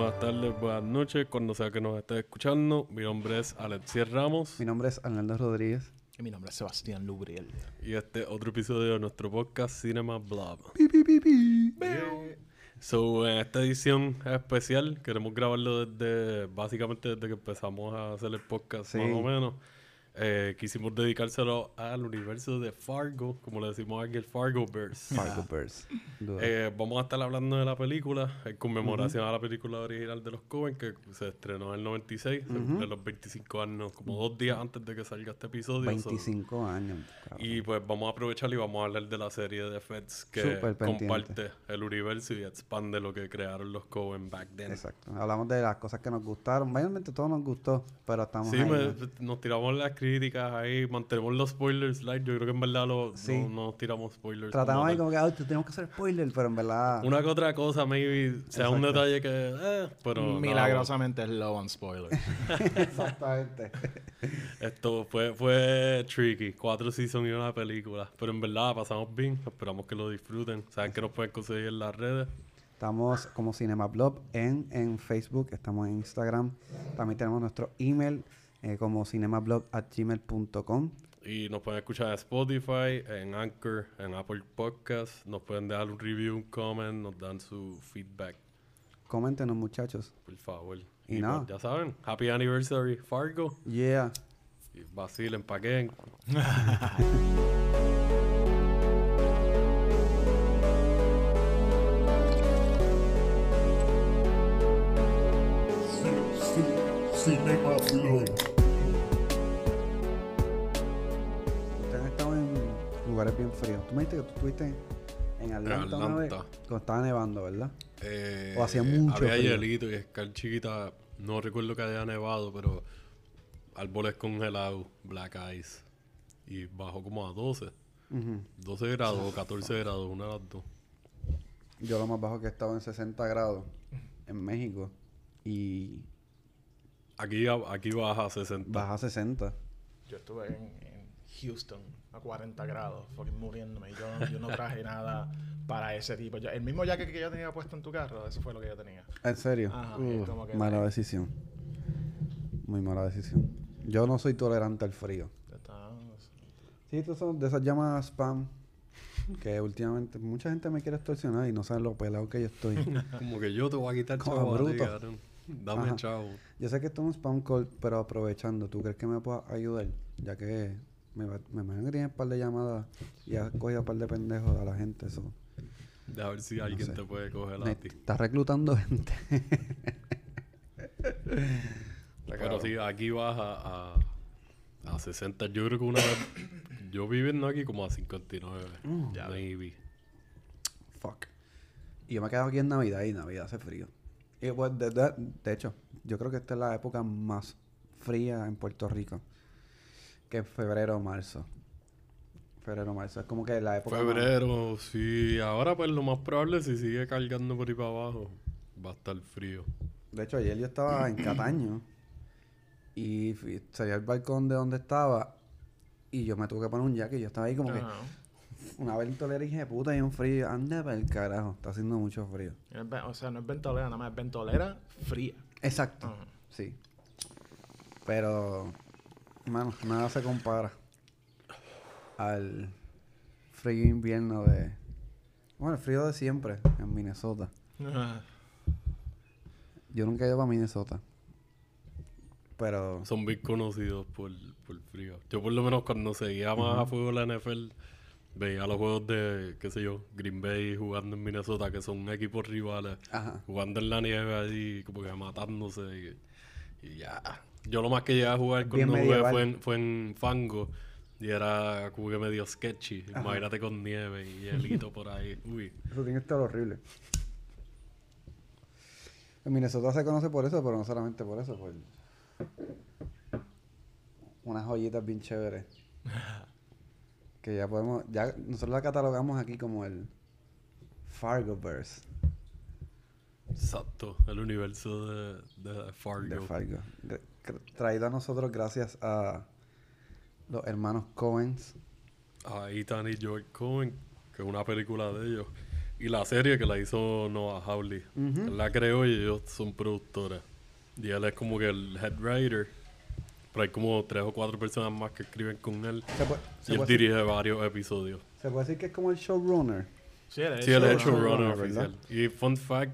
buenas tardes, buenas noches, cuando sea que nos estés escuchando. Mi nombre es Alexier Ramos Mi nombre es Arnaldo Rodríguez. Y mi nombre es Sebastián Lubriel. y este otro episodio de nuestro podcast Cinema Blob. So, en esta edición especial queremos grabarlo desde, básicamente desde que empezamos a hacer el podcast, Sí. más o menos. Eh, quisimos dedicárselo al universo de Fargo, como le decimos aquí, el Fargoverse. Fargo Birds. Duro. Eh, vamos a estar hablando de la película en conmemoración a la película original de los Coen que se estrenó en el 96, se cumplen los 25 años, como dos días antes de que salga este episodio. so- 25 años. cabrón. y pues vamos a aprovechar y vamos a hablar de la serie de Feds que comparte el universo y expande lo que crearon los Coen back then. Exacto. Hablamos de las cosas que nos gustaron. Mayormente todo nos gustó, pero estamos Sí, ahí, me- ¿no? nos tiramos las críticas ahí, mantenemos los spoilers light. Yo creo que en verdad lo, Sí. no, tiramos spoilers. Tratamos ahí como que, "Ay, tenemos que hacer spoiler, pero en verdad... Una que otra cosa, maybe sea un detalle que. Eh, pero. Milagrosamente es low on spoilers. Exactamente. Esto fue, fue tricky. Cuatro seasons y una película. Pero en verdad pasamos bien. Esperamos que lo disfruten. Saben que nos pueden conseguir en las redes. Estamos como Cinema Blog en, en Facebook, estamos en Instagram. También tenemos nuestro email eh, como cinemablog.gmail.com. Y nos pueden escuchar en Spotify, en Anchor, en Apple Podcasts. Nos pueden dejar un review, un comment, nos dan su feedback, Coméntenos, muchachos. por favor. Y pues, nada. ya saben, Happy Anniversary Fargo. Yeah. Y vacilen, paquen. Cinema Blog. Fríos. Tú me dijiste que tú estuviste en Atlanta, una vez, Atlanta. cuando estaba nevando, ¿verdad? Eh, O hacía mucho Había frío. hielito y escal chiquita. No recuerdo que haya nevado, pero árboles congelados, black ice. Y bajó como a 12. Ujú. 12 grados o 14 grados, una de las dos. Yo lo más bajo que he estado en 60 grados en México y Aquí, aquí baja a 60. baja a 60. Yo estuve en, en Houston a 40 grados, fucking muriéndome. Y yo, yo no traje nada para ese tipo. Yo- el mismo jacket que yo tenía puesto en tu carro, eso fue lo que yo tenía. ¿En serio? Ajá, Uh, es como que- mala decisión. Muy mala decisión. Yo no soy tolerante al frío. Está- Sí, estos son de esas llamadas spam que últimamente mucha gente me quiere extorsionar y no saben lo pelado que yo estoy. Como que yo te voy a quitar Como chavo a ti, bruto. Dame Ajá. chavo. Yo sé que esto es un spam call, pero aprovechando, ¿tú crees que me puedas ayudar? Ya que me, me imagino que tienes un par de llamadas y has cogido un par de pendejos a la gente. Eso. De a ver si alguien sé. te puede coger Me- a ti. estás reclutando gente. Pero sí, aquí baja a, a 60. Yo creo que una vez. Yo viviendo aquí como a 59. Mm. ya, maybe. Fuck. Y yo me he quedado aquí en Navidad y Navidad hace frío. Y pues, de, de- de hecho, yo creo que esta es la época más fría en Puerto Rico. Que es febrero o marzo. Febrero o marzo. Es como que la época. más- Febrero, sí. Ahora, pues lo más probable, es si sigue cargando por ahí para abajo, va a estar frío. De hecho, ayer yo estaba en Cataño. Y fui- salí al balcón de donde estaba. Y yo me tuve que poner un jacket. Yo estaba ahí como que una ventolera dije, puta, y un frío. Anda para el carajo. Está haciendo mucho frío. O sea, no es ventolera, nada más es ventolera fría. Exacto. Sí. Pero, mano, nada se compara al frío invierno de. Bueno, el frío de siempre en Minnesota. Yo nunca he ido a Minnesota. Pero. Son bien conocidos por, por frío. Yo por lo menos cuando seguía más a fuego la NFL, veía los juegos de, qué sé yo, Green Bay jugando en Minnesota, que son equipos rivales, Ajá. jugando en la nieve allí, como que matándose. Y, y ya. Yo lo más que llegué a jugar Bien jugué medieval. fue en, fue en Fango. Y era como que medio sketchy. Imagínate con nieve y hielito por ahí. Uy. Eso tiene que estar horrible. En Minnesota se conoce por eso, pero no solamente por eso, por unas joyitas bien chéveres. que ya podemos, ya nosotros la catalogamos aquí como el Fargoverse Exacto. El universo de, de Fargo. de Traído a nosotros gracias a los hermanos Coens. a Ethan y George Cohen, que es una película de ellos. Y la serie que la hizo Noah Hawley. Él la creó y ellos son productores. Y él es como que el head writer. Pero hay como tres o cuatro personas más que escriben con él. Se puede, se Y él puede decir, dirige varios episodios. se puede decir que es como el showrunner. Sí, él es Sí, el showrunner. showrunner oficial. Y fun fact,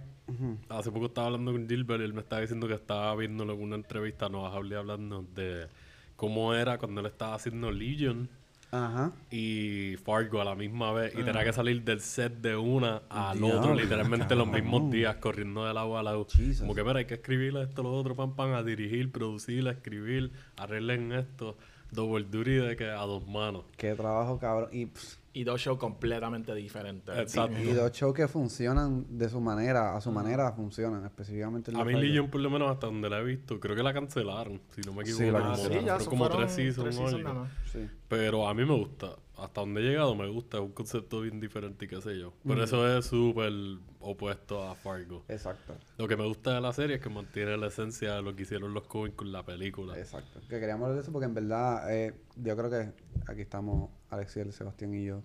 hace poco estaba hablando con Gilbert y él me estaba diciendo que estaba viéndole una entrevista a Noah Hawley hablando de cómo era cuando él estaba haciendo Legion Ajá. y Fargo a la misma vez y tenía que salir del set de una al Diablo, otro literalmente los mismos días corriendo del agua al agua Jesus. como que mira hay que escribir esto lo otro pam pam a dirigir producir a escribir arreglen esto double duty de que a dos manos Qué trabajo, cabrón. Y, pff, Y dos shows completamente diferentes. Exacto. y dos shows que funcionan de su manera, a su manera funcionan, específicamente el a mí. Legion por lo menos hasta donde la he visto creo que la cancelaron si no me equivoco Sí, la sí, cancelaron. ya como tres seasons tres o seasons algo. nada más. Sí. Pero a mí me gusta. Hasta donde he llegado me gusta. Es un concepto bien diferente y qué sé yo. Pero eso es súper opuesto a Fargo. Exacto. Lo que me gusta de la serie es que mantiene la esencia de lo que hicieron los Coen con la película. Exacto. Que queríamos hablar de eso porque en verdad eh, yo creo que aquí estamos Alexiel, Sebastián y yo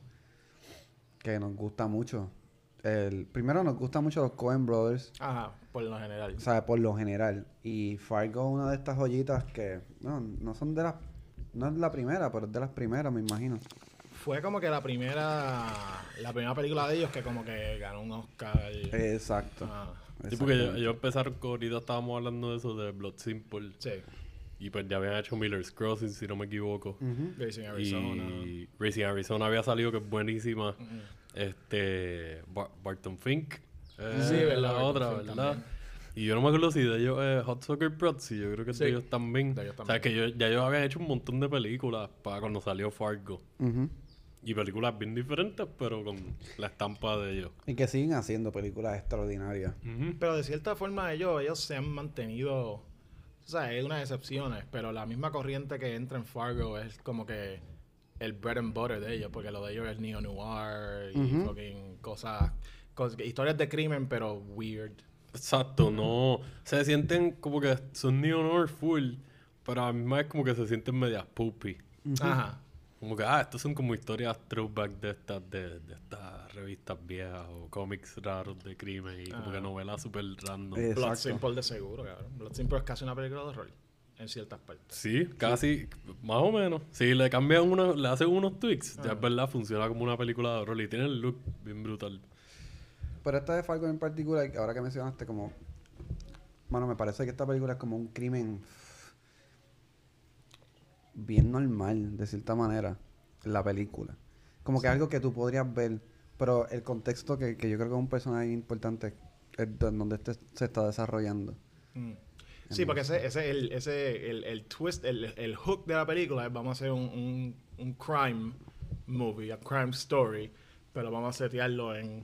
que nos gusta mucho. El, primero nos gusta mucho los Coen Brothers, Ajá, por lo general. o sea, por lo general. Y Fargo es una de estas joyitas que no, no son de las... No es la primera, pero es de las primeras, me imagino. Fue como que la primera la primera película de ellos que como que ganó un Oscar. Exacto. Ah, Sí, porque ellos, empezaron con, ahorita estábamos hablando de eso de Blood Simple. sí. Y pues ya habían hecho Miller's Crossing, si no me equivoco. Ujú. Racing Arizona. Y Racing Arizona había salido, que es buenísima. Este. Bar- Barton Fink. eh, Sí, verdad, La Barton otra, Fink ¿verdad? también. Y yo no me acuerdo si de ellos es Hot Soccer Proxy. Yo creo que Sí, de ellos también. de ellos O sea, también. que yo, ya ellos habían hecho un montón de películas para cuando salió Fargo. Ujú. Y películas bien diferentes, pero con la estampa de ellos. Y que siguen haciendo películas extraordinarias. Pero de cierta forma ellos, ellos se han mantenido, o sea, hay unas excepciones, pero la misma corriente que entra en Fargo es como que el bread and butter de ellos, porque lo de ellos es neo-noir y fucking cosas, cos- historias de crimen, pero weird. Exacto, no. Se sienten como que son neo noir full, pero a la misma vez como que se sienten medias poopy. Ajá. Como que, ah, estos son como historias throwback de estas, de, de estas revistas viejas o cómics raros de crimen y como Ah. que novelas super random. Eh, Blood Exacto. Simple de seguro, cabrón. Blood Simple es casi una película de horror, en ciertas partes. Sí, casi, más o menos. Si le cambian unos, le hacen unos tweaks, ya es verdad, funciona como una película de horror y tiene el look bien brutal. Pero esta de Fargo en particular, ahora que mencionaste como... Bueno, me parece que esta película es como un crimen bien normal, de cierta manera, la película. Como que algo que tú podrías ver, pero el contexto que, que yo creo que es un personaje importante es do- donde este se está desarrollando. Mm. Sí, porque ese, ese el, ese, el, el twist, el, el hook de la película es vamos a hacer un, un, un crime movie, a crime story, pero vamos a setearlo en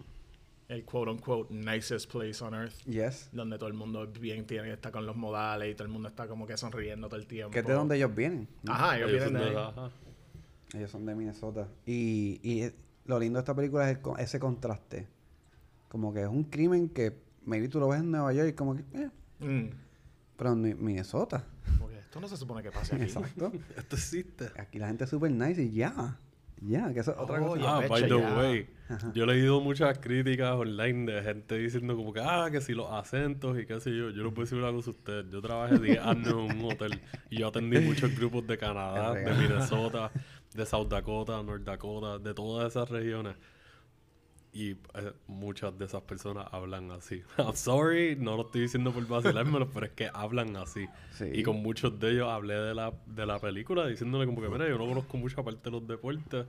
el quote unquote nicest place on earth, Yes. donde todo el mundo bien tiene que estar con los modales y todo el mundo está como que sonriendo todo el tiempo. Que es de donde ellos vienen. ¿no? Ajá, ellos, Ellos vienen de de- ahí. ajá. Ellos son de Minnesota. Y, y es- lo lindo de esta película es el ese contraste. Como que es un crimen que maybe tú lo ves en Nueva York y como que... eh, Mm. pero en Mi- Minnesota. Porque esto no se supone que pase aquí. Exacto. Esto existe. Aquí la gente es super nice y ya. Ya, que eso es otra Oh, cosa. Ah, by the ya. way, yo he leído muchas críticas online de gente diciendo como que, ah, que si los acentos y qué sé yo. Yo no puedo decir una cosa a ustedes. Yo trabajé 10 años en un hotel y yo atendí muchos grupos de Canadá, de. Minnesota, de South Dakota, North Dakota, de todas esas regiones. Y eh, muchas de esas personas hablan así. I'm sorry, no lo estoy diciendo por vacilármelo, pero es que hablan así. Sí. Y con muchos de ellos hablé de la, de la película diciéndole como que, mira, yo no conozco mucha parte de los deportes.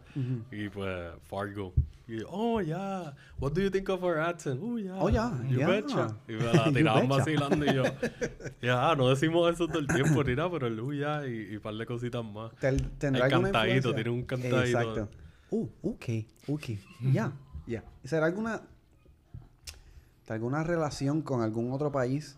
Y pues, Fargo. Y oh, yeah, what do you think of our accent? Oh, yeah. Oh, yeah, You yeah. betcha. Y me la tiraban vacilando y yo, ya, no decimos eso todo el tiempo, nada, pero el uh, yeah, y, y par de cositas más. ¿Tendrá El cantadito, influencia? tiene un cantadito. Exacto. Uh, ok, ok. Ya, ya. ¿Será alguna... ¿Alguna relación con algún otro país?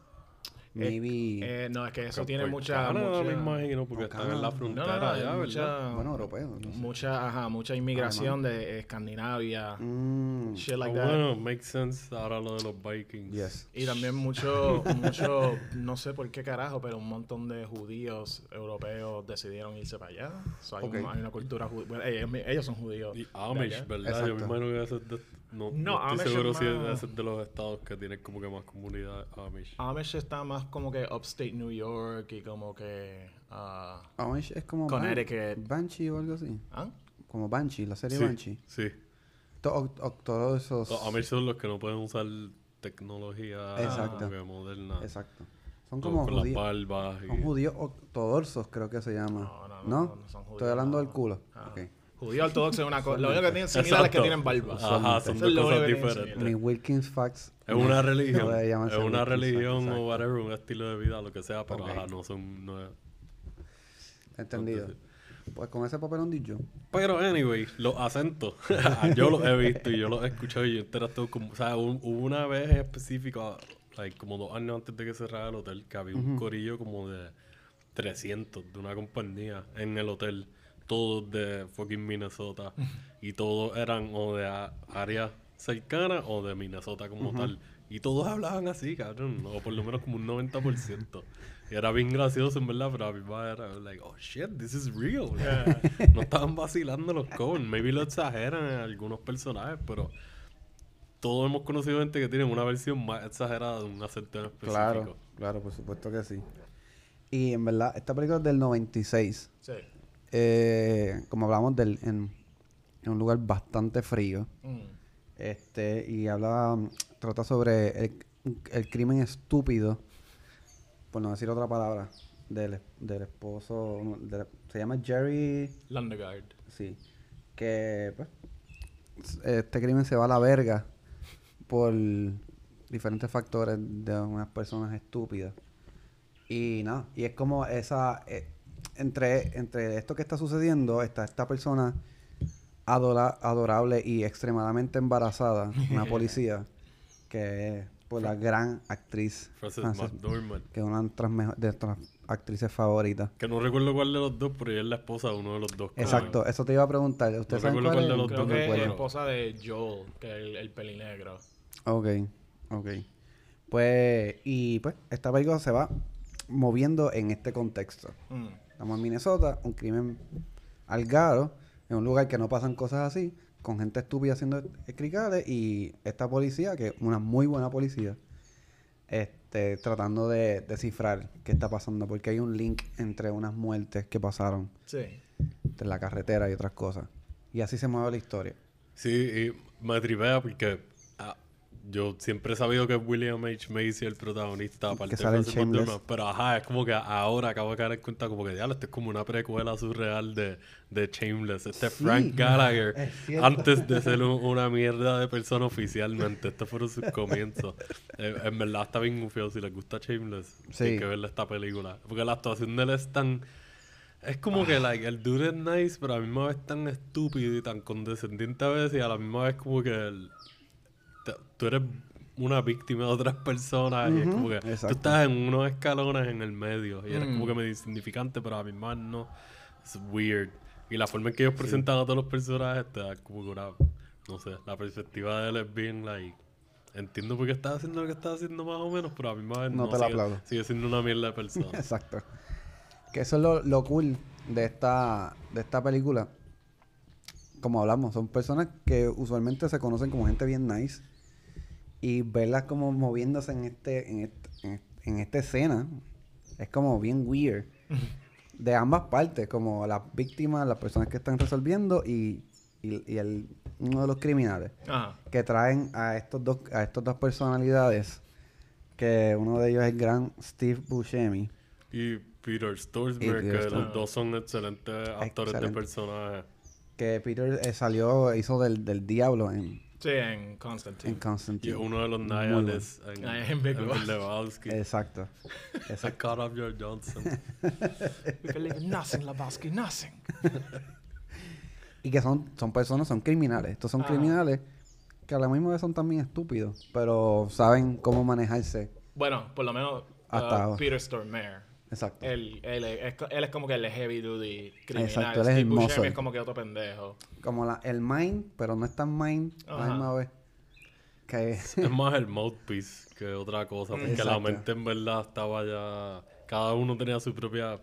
Maybe... Eh, no, es que eso tiene mucha... Mucha- me imagino, porque por están en la No, frontera no, no, ya, mucha, ¿verdad? bueno, europeo. No sé. mucha, ajá, mucha inmigración de Escandinavia, Mm, shit like Ah, that. bueno, makes sense ahora lo de los Vikings. yes. Y también mucho, mucho, no sé por qué carajo, pero un montón de judíos europeos decidieron irse para allá. So, hay, Ok. un- hay una cultura judía. ellos, ellos son judíos. Y Amish, allá. ¿verdad? Yo me Exacto. imagino que eso es de... no, No, no estoy Amish es seguro si más- es de los estados que tienen como que más comunidad Amish. Amish está más como que upstate New York y como que... ah, Amish es como Ban- Connecticut. Banshee o algo así. ¿ah? Como Banshee, la serie sí, Banshee. sí. To- o- o- todos esos... Los Amish son los que no pueden usar tecnología Exacto. como que moderna. Exacto. Son como con las judíos. barbas y... Son judíos ortodoxos, creo que se llama. No, no, no, ¿No? no, no son judíos, Estoy hablando no. del culo. Ah. Ok. Judío ortodoxo es una cosa. Lo único que tienen similar es que tienen barba. Ajá, son dos cosas diferentes. Mi Wilkins Facts. Es una religión. Es una religión o whatever, un estilo de vida, lo que sea, pero ajá, no son... No es- Entendido. Pues con ese papelón dicho. Pero, anyway, los acentos. yo los he visto y yo los he escuchado y yo interactúo con... O sea, un- hubo una vez en específico, like, como dos años antes de que cerrara el hotel, que había un corillo como de 300 de una compañía en el hotel. Todos de fucking Minnesota. y todos eran o de áreas cercanas o de Minnesota como tal. Y todos hablaban así, cabrón. O por lo menos como un 90%. Y era bien gracioso, en verdad, pero a mi madre era like, oh shit, this is real. No estaban vacilando los covers. Maybe lo exageran en algunos personajes, pero todos hemos conocido gente que tiene una versión más exagerada de un acento en específico. Claro, claro, por supuesto que sí. Y en verdad, esta película es del 96. Sí. Eh, como hablamos del, en, en un lugar bastante frío. Mm. Este, y habla, trata sobre el, el crimen estúpido, por no decir otra palabra, del, del esposo, se llama Jerry, Landegard. sí, que pues, este crimen se va a la verga por diferentes factores de unas personas estúpidas. Y nada, y es como esa, eh, entre, entre esto que está sucediendo, está esta persona adora- adorable y extremadamente embarazada, una policía, que es pues, la gran actriz, Frances Frances- McDormand. que es una de nuestras mejo- de nuestras actrices favoritas. Que no recuerdo cuál de los dos, pero ella es la esposa de uno de los dos. Exacto, eso te iba a preguntar. ¿Usted No sabe recuerdo cuál cuál de los Creo dos que es esposa de Joel, que es el, el pelinegro. Ok, ok. Pues, y pues, esta película se va moviendo en este contexto. Mm. Estamos en Minnesota, un crimen algaro, en un lugar que no pasan cosas así, con gente estúpida haciendo criminales y esta policía, que es una muy buena policía, este, tratando de descifrar qué está pasando, porque hay un link entre unas muertes que pasaron Sí. de la carretera y otras cosas. Y así se mueve la historia. Sí, y me tripea porque yo siempre he sabido que es William H. Macy el protagonista, aparte de sale. McDormand, Pero ajá, es como que ahora acabo de caer en cuenta como que ya esto es como una precuela surreal de, de Shameless. Este es Frank Gallagher, es antes de ser un- una mierda de persona oficialmente. Estos fueron sus comienzos. Eh, en verdad está bien gufiado. Si les gusta Shameless, Sí. hay que verle esta película. Porque la actuación de él es tan... Es como que like, el dude es nice, pero a la misma vez tan estúpido y tan condescendiente a veces y a la misma vez como que el- tú eres una víctima de otras personas y es como que tú exacto. estás en unos escalones en el medio y eres Mm. como que medio insignificante, pero a misma vez no. Es weird. Y la forma en que ellos presentan a todos los personajes te da como que una... No sé, la perspectiva de él es bien like... Entiendo por qué estás haciendo lo que estás haciendo más o menos, pero a misma vez No no, te la sigue, aplaudo. sigue siendo una mierda de persona. Exacto. Que eso es lo, lo cool de esta, de esta película. Como hablamos, son personas que usualmente se conocen como gente bien nice. Y verlas como moviéndose en este, en este- en en esta escena es como bien weird. De ambas partes, como las víctimas, las personas que están resolviendo y, y, y el, uno de los criminales Ajá. que traen a estos dos a estas dos personalidades que uno de ellos es el gran Steve Buscemi Y Peter Peter que los dos son excelentes actores de personajes. que Peter eh, salió hizo del, del diablo en, Sí, en Constantine. en Y Constantine es uno de los Niles en, en Big en Lebowski. Lebowski. exacto I exacto caught up your Johnson. We believe in nothing, Lebowski, nothing. y que son son personas son criminales estos son Ah. criminales que a la misma vez son también estúpidos pero saben cómo manejarse Bueno, por lo menos Hasta uh. Peter Stormare. Exacto Él, él, es, él es como que el heavy duty criminal. Exacto, él es el Steve Buscemi es como que otro pendejo. como la, el mind pero no es tan mind a la Ajá. misma vez que es más el mouthpiece que otra cosa. Porque la mente en verdad estaba ya... Cada uno tenía su propia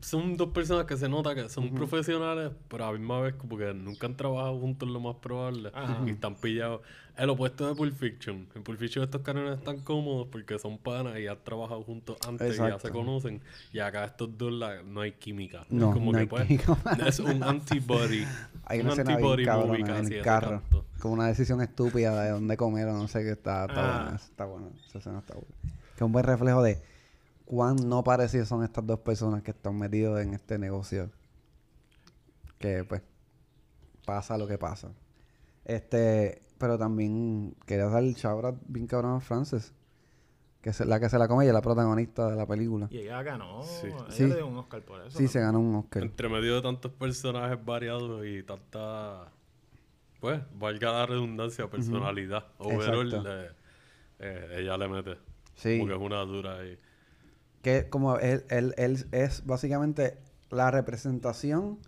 son dos personas que se nota que son profesionales, pero a la misma vez como que nunca han trabajado juntos lo más probable Ajá. y están pillados. El opuesto de Pulp Fiction. En Pulp Fiction estos carones están cómodos porque son panas y han trabajado juntos antes y ya Exacto. se conocen. Y acá estos dos la- no hay química. No, es como no que hay pues, química. es un antibody. Hay un antibody movie en casi el ese carro. Con una decisión estúpida de dónde comer o no sé qué está, está Ah. buena. Está buena. Esa escena está buena. Que es un buen reflejo de cuán no parecidos son estas dos personas que están metidos en este negocio. Que pues pasa lo que pasa. Este, pero también quería dar el shout bien cabrón a Frances. Que es la que se la come ella, es la protagonista de la película. Y ella ganó. Sí. Ella Sí. le dio un Oscar por eso. Sí, ¿no? se ganó un Oscar. Entre medio de tantos personajes variados y tanta, pues, valga la redundancia, personalidad. Overall, Exacto. eh, eh, ella le mete. Sí. Como que es una dura ahí. Que como él, él, él es básicamente la representación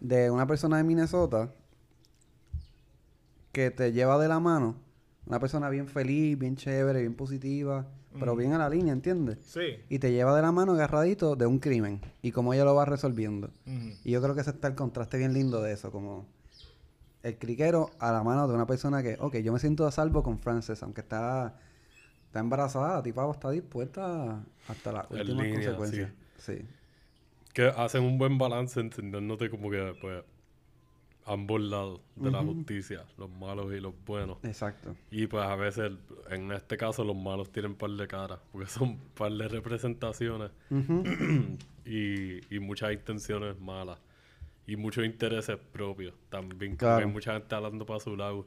de una persona de Minnesota que te lleva de la mano, una persona bien feliz, bien chévere, bien positiva, pero bien a la línea, ¿entiendes? Sí. Y te lleva de la mano agarradito de un crimen y cómo ella lo va resolviendo. Y yo creo que ese está el contraste bien lindo de eso, como el criquero a la mano de una persona que, ok, yo me siento a salvo con Frances, aunque está, está embarazada, la tipa está dispuesta hasta las últimas línea, consecuencias. Sí. Que hacen un buen balance entendiéndote como que, pues, ambos lados de la justicia, los malos y los buenos. exacto. Y pues a veces, en este caso, los malos tienen par de caras, porque son par de representaciones y, y muchas intenciones malas. Y muchos intereses propios también. Claro. Hay mucha gente hablando para su lado.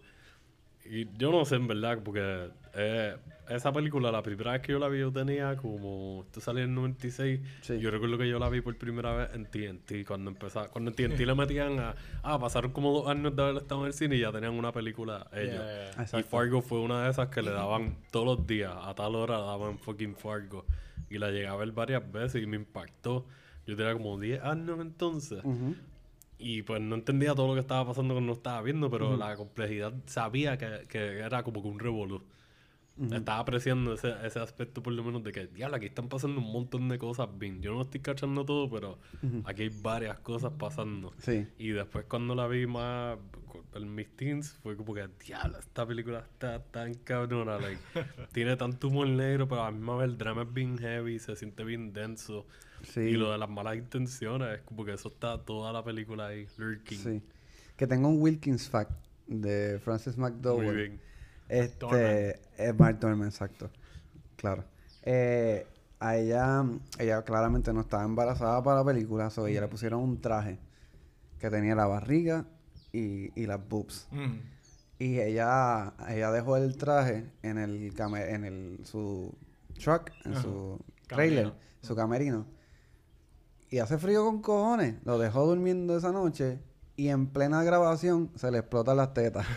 Y yo no sé, en verdad, porque eh, esa película, la primera vez que yo la vi, yo tenía como. Esto salió en el 96. Sí. Yo recuerdo que yo la vi por primera vez en TNT. Cuando empezaba, cuando en TNT le metían a. Ah, pasaron como dos años de haber estado en el cine y ya tenían una película ellos. Yeah, yeah, yeah. Y. Fargo fue una de esas que le daban todos los días, a tal hora daban fucking Fargo. Y la llegué a ver varias veces y me impactó. Yo tenía como 10 años entonces. Ujú. Y pues no entendía todo lo que estaba pasando cuando lo estaba viendo, pero la complejidad sabía que, que era como que un revolú. Estaba apreciando ese, ese aspecto por lo menos de que, diablo, aquí están pasando un montón de cosas bien. Yo no estoy cachando todo, pero aquí hay varias cosas pasando. Sí. Y después cuando la vi más en mis teens, fue como que, diablo, esta película está tan cabrona. like, tiene tanto humor negro, pero a la misma vez el drama es bien heavy, se siente bien denso. Sí. Y lo de las malas intenciones, es como que eso está toda la película ahí, lurking. Sí. Que tengo un Wilkins fact de Frances Muy McDowell. bien. Este, es Mark Dorman, exacto. Claro. Eh, a ella, ella claramente no estaba embarazada para la película, so ella le pusieron un traje que tenía la barriga y, y las boobs. Ujú. Y ella, ella dejó el traje en el came- en el su truck, en Ajá. su trailer, Camerino. su camerino. Y hace frío con cojones. Lo dejó durmiendo esa noche y en plena grabación se le explotan las tetas.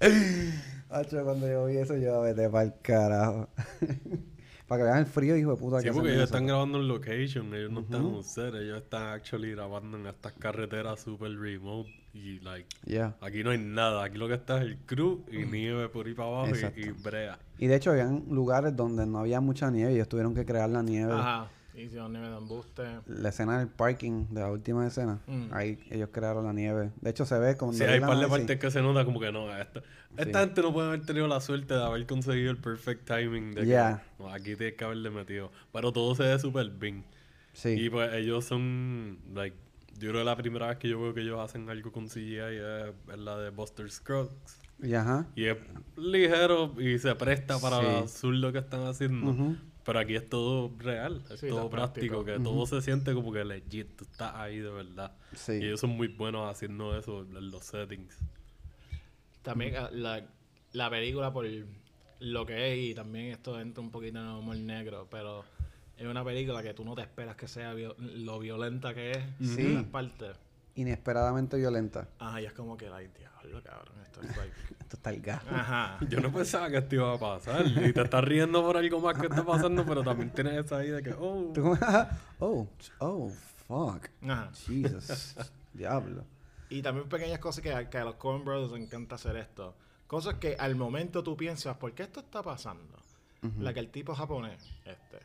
Hacho, cuando yo vi eso, yo vete para el carajo. para que vean el frío, hijo de puta. Sí, que porque ellos están grabando en location, ellos no están en un set, ellos están actually grabando en estas carreteras super remote y like Yeah. aquí no hay nada, aquí lo que está es el crew y nieve por ahí para abajo y, y brea. Y de hecho, habían lugares donde no había mucha nieve y ellos tuvieron que crear la nieve. Ajá. Hicieron nieve de embuste. La escena del parking de la última escena. Mm. Ahí ellos crearon la nieve. De hecho, se ve como. Sí, hay par de partes que se nota como que no, esta, esta Sí. gente no puede haber tenido la suerte de haber conseguido el perfect timing de que Yeah. no, aquí tienes que haberle metido. Pero todo se ve súper bien. Sí. Y pues ellos son, like, yo creo que la primera vez que yo veo que ellos hacen algo con CGI es, es la de Buster Scruggs. Y ajá. Y es ligero y se presta para Sí. lo que están haciendo. Ujú. Pero aquí es todo real, es Sí, todo práctico, práctico. que todo se siente como que legit, tú estás ahí de verdad. Sí. Y ellos son muy buenos haciendo eso en los settings. También ah, la, la película por lo que es y también esto entra un poquito en el humor negro, pero es una película que tú no te esperas que sea lo violenta que es Sí. en las partes. Inesperadamente violenta. Ajá, y es como que, ay, diablo, cabrón, esto es like... Esto está el gato. Ajá. Yo no pensaba que esto iba a pasar. Y te estás riendo por algo más que está pasando, pero también tienes esa idea de que, oh. Oh, oh, fuck. Ajá. Jesus. Diablo. Y también pequeñas cosas que, que a los Coen Brothers les encanta hacer esto. Cosas que al momento tú piensas, ¿por qué esto está pasando? La que el tipo japonés, este.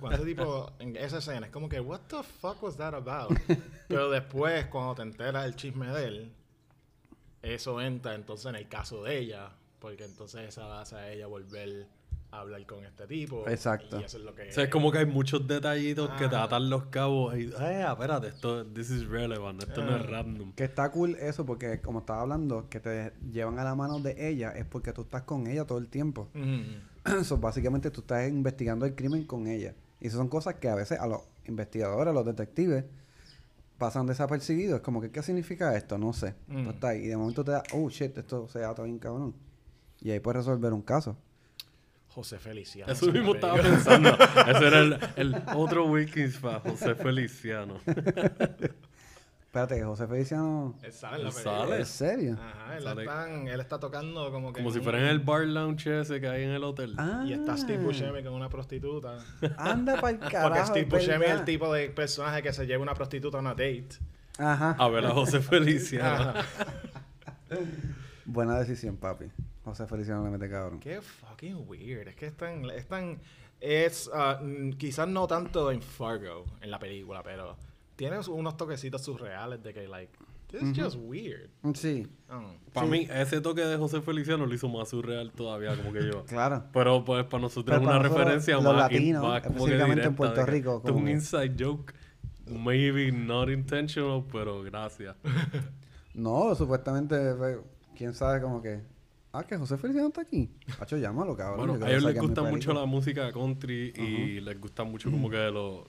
Cuando ese tipo, en esa escena, es como que, what the fuck was that about? Pero después, cuando te enteras del chisme de él, eso entra entonces en el caso de ella, porque entonces esa hace a ella volver hablar con este tipo. Exacto. Y eso es lo que... O sea, es como que hay muchos detallitos que te Ah. atan los cabos y, eh, espérate, esto, this is relevant, esto no es Ah. random. Que está cool eso porque como estaba hablando, que te llevan a la mano de ella es porque tú estás con ella todo el tiempo. Mm. So, básicamente tú estás investigando el crimen con ella. Y esas son cosas que a veces a los investigadores, a los detectives, pasan desapercibidos. Es como que, ¿qué significa esto? No sé. Mm. Tú estás ahí y de momento te da, oh shit, esto se ata bien cabrón. Y ahí puedes resolver un caso. José Feliciano. Eso mismo estaba pensando. Ese era el, el otro Wilkins para José Feliciano. Espérate, que José Feliciano. Él sale en la Él película. sale. ¿En serio? Ajá, él, Sale- está en- él está tocando como que... Como si un- fuera en el bar lounge ese que hay en el hotel. Ah, Y está Steve Buscemi con una prostituta. Anda para el carajo. Porque Steve es Buscemi es el tipo de personaje que se lleva una prostituta a una date. Ajá. A ver a José Feliciano. Ajá. Buena decisión, papi. José Feliciano le mete cabrón. Qué fucking weird. Es que es tan... Es, tan, es ah, mm, quizás no tanto en Fargo, en la película, pero tiene unos toquecitos surreales de que, like, this is just weird. Sí, Para Sí. mí, ese toque de José Feliciano lo hizo más surreal todavía, como que yo. claro. Pero pues para nosotros Pero es una nosotros, referencia los más, in- latinos, más como que específicamente en Puerto Rico, Esto es un inside joke. Maybe not intentional, pero gracias. No, supuestamente, quién sabe como que. Ah, que José Feliciano está aquí. Hacho, llámalo, cabrón. Bueno, a ellos les gusta mucho la música country y les gusta mucho como que los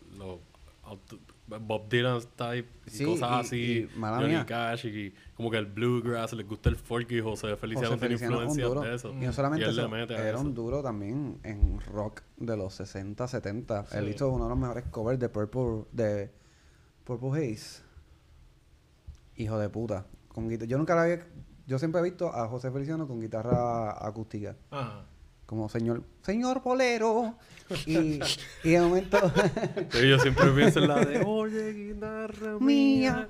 auto- Bob Dylan type y Sí, cosas y- así, y, Johnny. Cash y como que el bluegrass, les gusta el folk y José Feliciano José tiene Feliciano influencias duro. de eso. Y no solamente Y él le eso, mete era eso. un duro también en rock de los 60, 70. Él Sí. hizo uno de los mejores covers de Purple, de Purple Haze. Hijo de puta. Con Yo nunca la había... Yo siempre he visto a José Feliciano con guitarra acústica. ajá. Como señor... ¡Señor bolero! Y, y de momento... Pero yo siempre pienso en la de Oye, guitarra mía, mía.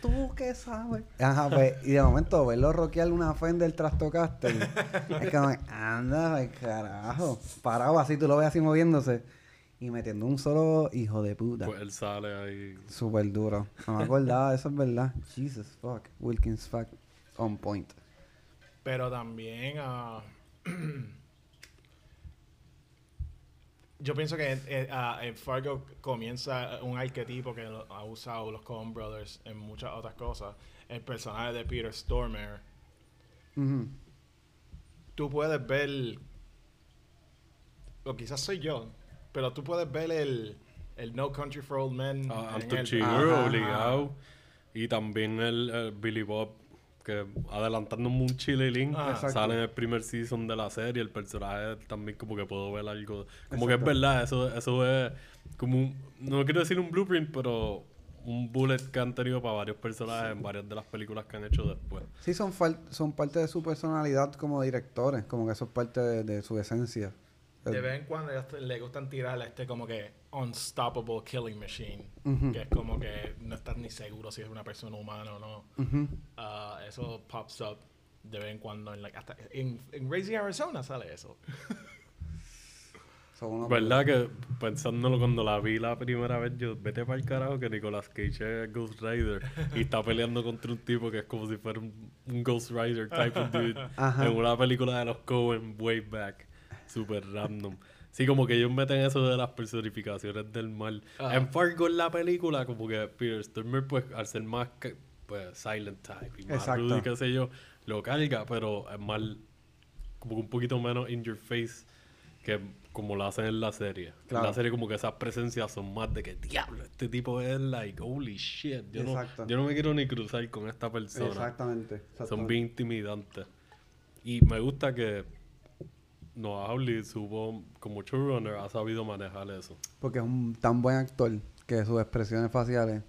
tú qué sabes. Ajá, pues, y de momento verlo rockear una Fender Trastocaster. es como, anda, ay, carajo. Parado así, tú lo ves así moviéndose. Y metiendo un solo hijo de puta. Pues él sale ahí. Súper duro. No me acordaba, eso es verdad. Jesus fuck. Wilkins fuck. On point. Pero también ah, yo pienso que eh, ah, en Fargo comienza un arquetipo que lo- ha usado los Coen Brothers en muchas otras cosas. El personaje de Peter Stormare. Tú puedes ver, o quizás soy yo, pero tú puedes ver el, el No Country for Old Men. A en Anton el- Chigurh, Ajá, obligado. Y también el, el Billy Bob, que adelantándome un chililín, Ah, sale en el primer season de la serie. El personaje también como que puedo ver algo. Como que es verdad, eso, eso es como un, no quiero decir un blueprint, pero un bullet que han tenido para varios personajes en varias de las películas que han hecho después. Sí, son, fal- son parte de su personalidad como directores. Como que eso es parte de, de su esencia. De vez en cuando le gustan tirar a este como que unstoppable killing machine. Que es como que no estás ni seguro si es una persona humana o no. Ah, eso pops up de vez en cuando. En, like, hasta en, en Raising Arizona sale eso. ¿Verdad que pensándolo cuando la vi la primera vez, yo vete para el carajo que Nicolas Cage es Ghost Rider y está peleando contra un tipo que es como si fuera un, un Ghost Rider type of dude Ajá. en una película de los Coen way back. Super random. Sí, como que ellos meten eso de las personificaciones del mal. Ah. En Fargo en la película, como que Peter Stormer, pues, al ser más que- pues, silent type y más y qué sé yo, lo carga, pero es más como que un poquito menos in your face que como lo hacen en la serie. En Claro. la serie como que esas presencias son más de que diablo, este tipo es like holy shit. Yo, no, yo no me quiero ni cruzar con esta persona. Exactamente. Son exactamente. bien intimidantes. Y me gusta que Noah Hawley supo, como showrunner, ha sabido manejar eso. Porque es un tan buen actor que sus expresiones faciales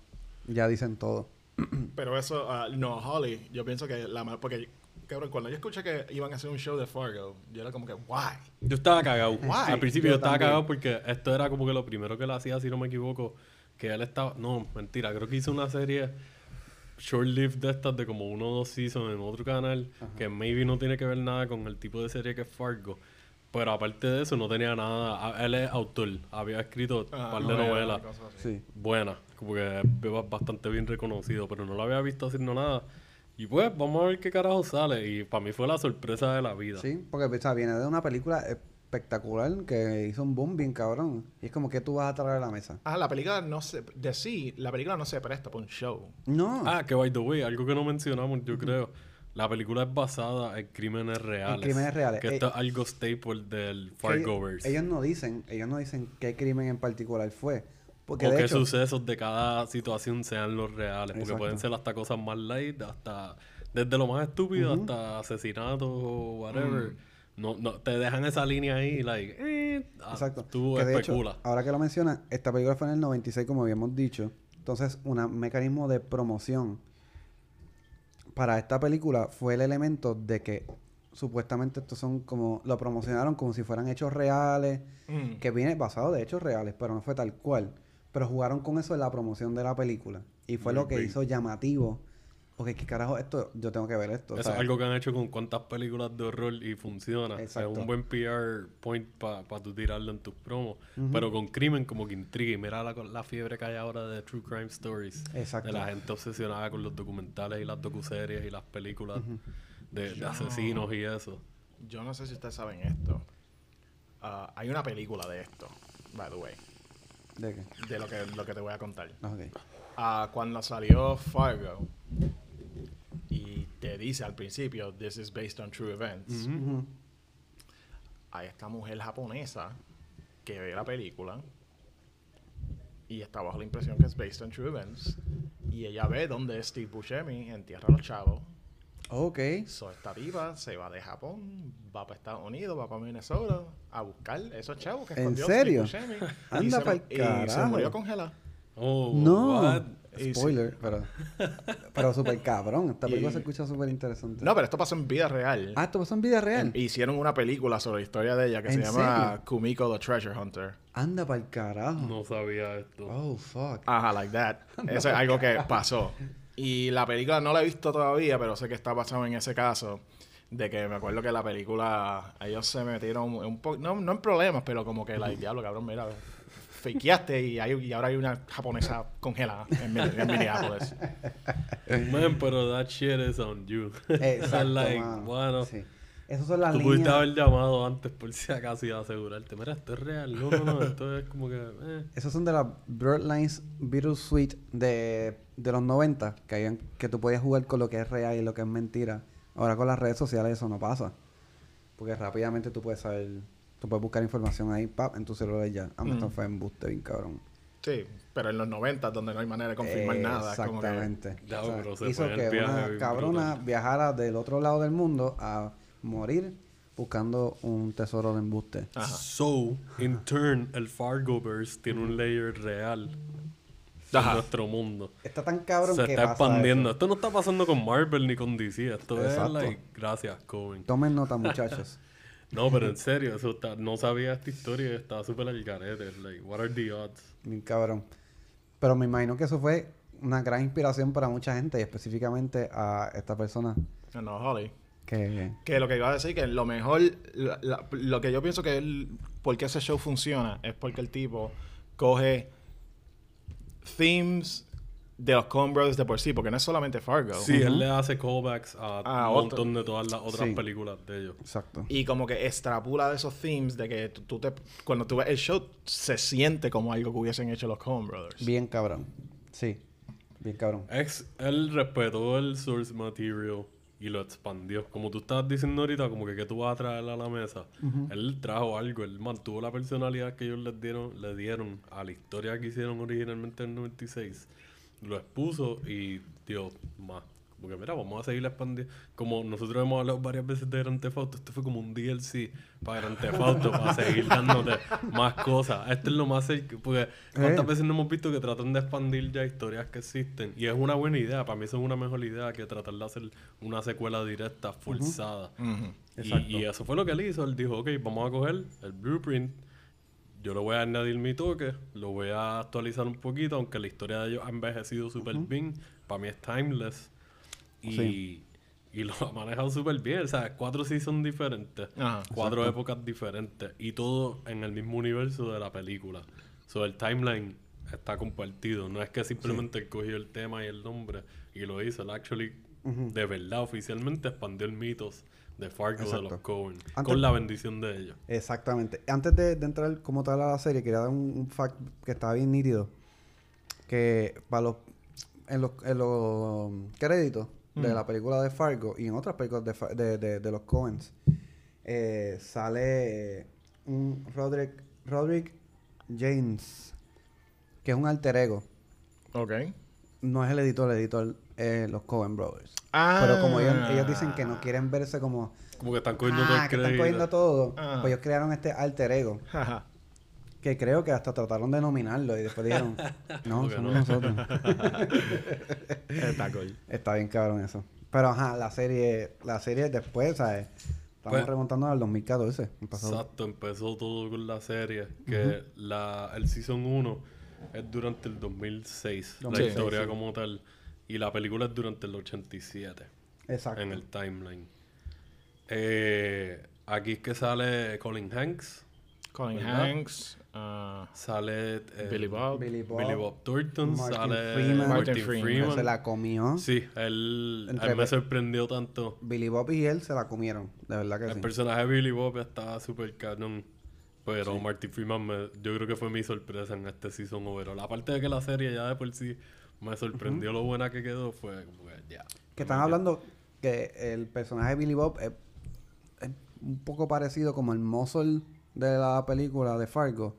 ya dicen todo. Pero eso, ah, no, Holly, yo pienso que la porque cabrón, cuando yo escuché que iban a hacer un show de Fargo, yo era como que, why? Yo estaba cagado. Why? Al principio Yo yo estaba también. cagado porque esto era como que lo primero que él hacía, si no me equivoco. Que él estaba. No, mentira. Creo que hizo una serie short-lived de estas de como uno o dos seasons en otro canal. Que maybe no tiene que ver nada con el tipo de serie que es Fargo. Pero aparte de eso, no tenía nada. Él es autor. Había escrito un Ah, par de novela, novelas. Sí. buenas. Porque es ba- bastante bien reconocido. Pero no lo había visto haciendo nada. Y pues, vamos a ver qué carajo sale. Y para mí fue la sorpresa de la vida. Sí, porque o sea, viene de una película espectacular que hizo un boom bien cabrón. Y es como que tú vas a traer a la mesa. Ah, la película no se... De sí, la película no se presta para un show. No. Ah, que by the way, algo que no mencionamos, yo creo. La película es basada en crímenes reales. crímenes reales. Que Eh, esto es algo staple del Fargoverse. ellos no dicen, ellos no dicen qué crimen en particular fue. Porque o de qué hecho, sucesos de cada situación sean los reales. Porque Exacto. pueden ser hasta cosas más light, hasta desde lo más estúpido hasta asesinatos o whatever. Mm. No, no, te dejan esa línea ahí, like, eh, ah, Exacto. tú Que de hecho, especulas. ahora que lo mencionas, esta película fue en el 96, como habíamos dicho. Entonces, un mecanismo de promoción para esta película fue el elemento de que supuestamente estos son como... Lo promocionaron como si fueran hechos reales, Mm. que viene basado de hechos reales, pero no fue tal cual. Pero jugaron con eso en la promoción de la película. Y fue lo que hizo llamativo. Ok, ¿qué carajo esto? Yo tengo que ver esto. Eso es ¿sabes? algo que han hecho con cuantas películas de horror y funciona. Exacto. Es un buen PR point para tú tirarlo en tus promos. Pero con crimen como que intriga. Y mira la, la fiebre que hay ahora de True Crime Stories. Exacto. De la gente obsesionada con los documentales y las docuseries y las películas de, de asesinos y eso. Yo no sé si ustedes saben esto. Ah, hay una película de esto, by the way, ¿De qué? de lo que, lo que te voy a contar. Ok. Ah, cuando salió Fargo y te dice al principio, this is based on true events, Ujú. hay esta mujer japonesa que ve la película y está bajo la impresión que es based on true events y ella ve donde Steve Buscemi entierra a los chavos. Ok. So, esta tipa se va de Japón, va para Estados Unidos, va para Minnesota a buscar esos chavos que ¿En escondió serio? Steve Buscemi. Anda y se, pa'l y se carajo. murió congelada. Oh, No. what? Spoiler, pero. Pero súper cabrón. Esta película Y- se escucha súper interesante. No, pero esto pasó en vida real. Ah, esto pasó en vida real. Hicieron una película sobre la historia de ella que se ¿En llama serio? Kumiko the Treasure Hunter. Anda para el carajo. No sabía esto. Oh, fuck. Ajá, like that. Eso es algo que pasó. Y la película no la he visto todavía, pero sé que está basado en ese caso. De que me acuerdo que la película, ellos se metieron un poco, no, no en problemas, pero como que, like, diablo, cabrón, mira, fakeaste y, hay, y ahora hay una japonesa congelada en, en Minneapolis. Man, pero that shit is on you. Exacto. like, mano. bueno, Sí. Esas son las tú pudiste líneas. haber llamado antes por si acaso y asegurarte. Mira, esto es real. No, no, no. Esto es como que. Eh. Esas son de las Birdlines Bittersweet de, de los 90, que, habían, que tú podías jugar con lo que es real y lo que es mentira. Ahora con las redes sociales eso no pasa. Porque rápidamente tú puedes saber, tú puedes buscar información ahí, pap, en tu celular ya. Ah, Mm. esto fue embuste bien cabrón. Sí, pero en los 90, donde no hay manera de confirmar nada. es como que- Exactamente. Ya, O sea, pero se hizo que viaje una cabrona brutal. viajara del otro lado del mundo a morir buscando un tesoro de embuste. Ajá. So, in turn, el Fargoverse tiene un layer real Ajá. en nuestro mundo. Está tan cabrón Se que está pasa expandiendo. eso. Esto no está pasando con Marvel ni con DC. Esto Exacto. es like, gracias, Cohen. Tomen nota, muchachos. No, pero en serio, eso está, no sabía esta historia y estaba súper al garete. Like, what are the odds? Bien cabrón. Pero me imagino que eso fue una gran inspiración para mucha gente y específicamente a esta persona No, Holly. que... Que lo que iba a decir que lo mejor, la- la- lo que yo pienso que él, por qué ese show funciona es porque el tipo coge themes de los Coen Brothers de por sí, porque no es solamente Fargo. Sí, él le hace callbacks a Ah, un otro. montón de todas las otras Sí. películas de ellos. Exacto. Y como que extrapula de esos themes de que tú, te, cuando tú ves el show se siente como algo que hubiesen hecho los Coen Brothers. Bien cabrón. Sí. Bien cabrón. Ex, él respetó el source material y lo expandió. Como tú estabas diciendo ahorita, como que, que tú vas a traer a la mesa. Él trajo algo, él mantuvo la personalidad que ellos les dieron, le dieron a la historia que hicieron originalmente en el 96. Lo expuso y dio más. Porque mira, vamos a seguir expandiendo. Como nosotros hemos hablado varias veces de Grand Theft Auto, esto fue como un DLC para Grand Theft Auto, para seguir dándote más cosas. Esto es lo más cerca, porque cuántas Eh. veces no hemos visto que tratan de expandir ya historias que existen. Y es una buena idea, para mí eso es una mejor idea que tratar de hacer una secuela directa forzada. Y, y eso fue lo que él hizo. Él dijo, ok, vamos a coger el blueprint. Yo le voy a añadir mi toque, lo voy a actualizar un poquito, aunque la historia de ellos ha envejecido súper bien. Para mí es timeless. Y, Sí. Y lo ha manejado súper bien. O sea, cuatro seasons diferentes. Ajá, cuatro épocas diferentes. Y todo en el mismo universo de la película. So, el timeline está compartido. No es que simplemente él cogió el tema y el nombre y lo hizo. Él actually, de verdad, oficialmente expandió el mitos de Fargo de los. Cohen. Antes- Con la bendición de ellos. Exactamente. Antes de, de entrar como tal a la serie, quería dar un, un fact que estaba bien nítido. Que para los, en los, en los créditos de Mm. la película de Fargo y en otras películas de, de, de- de los Coens, eh, sale un Roderick, Roderick James, que es un alter ego. Ok. No es el editor, el editor es los Coen Brothers. Ah. Pero como ellos, ellos dicen que no quieren verse como... Como que están cogiendo todo Ah, el que están cogiendo todo. Ah. Pues ellos crearon este alter ego. Que creo que hasta trataron de nominarlo y después dijeron, no, ¿Por qué somos no? nosotros. Está cool. Está bien cabrón eso. Pero ajá, la serie, la serie después, ¿sabes? Estamos Pues- remontando al 2014. empezó. Exacto, empezó todo con la serie. Que la, el Season 1 es durante el 2006, la 2006, historia sí. como tal. Y la película es durante el 87, Exacto. en el timeline. Eh, aquí es que sale Colin Hanks, Colin ¿Verdad? Hanks. ah, sale eh, Billy Bob. Billy Bob, Billy Bob Thornton, Martin sale Freeman. Martin, Martin Freeman. Freeman. Se la comió. Sí, él, él me sorprendió tanto. Billy Bob y él se la comieron. De verdad que El sí. personaje de Billy Bob estaba súper canon. Pero Martin Freeman, me- yo creo que fue mi sorpresa en este season overall. Aparte de que la serie ya de por sí me sorprendió lo buena que quedó, fue como que ya. Que están hablando que el personaje de Billy Bob es, es un poco parecido como el Muscle de la película de Fargo.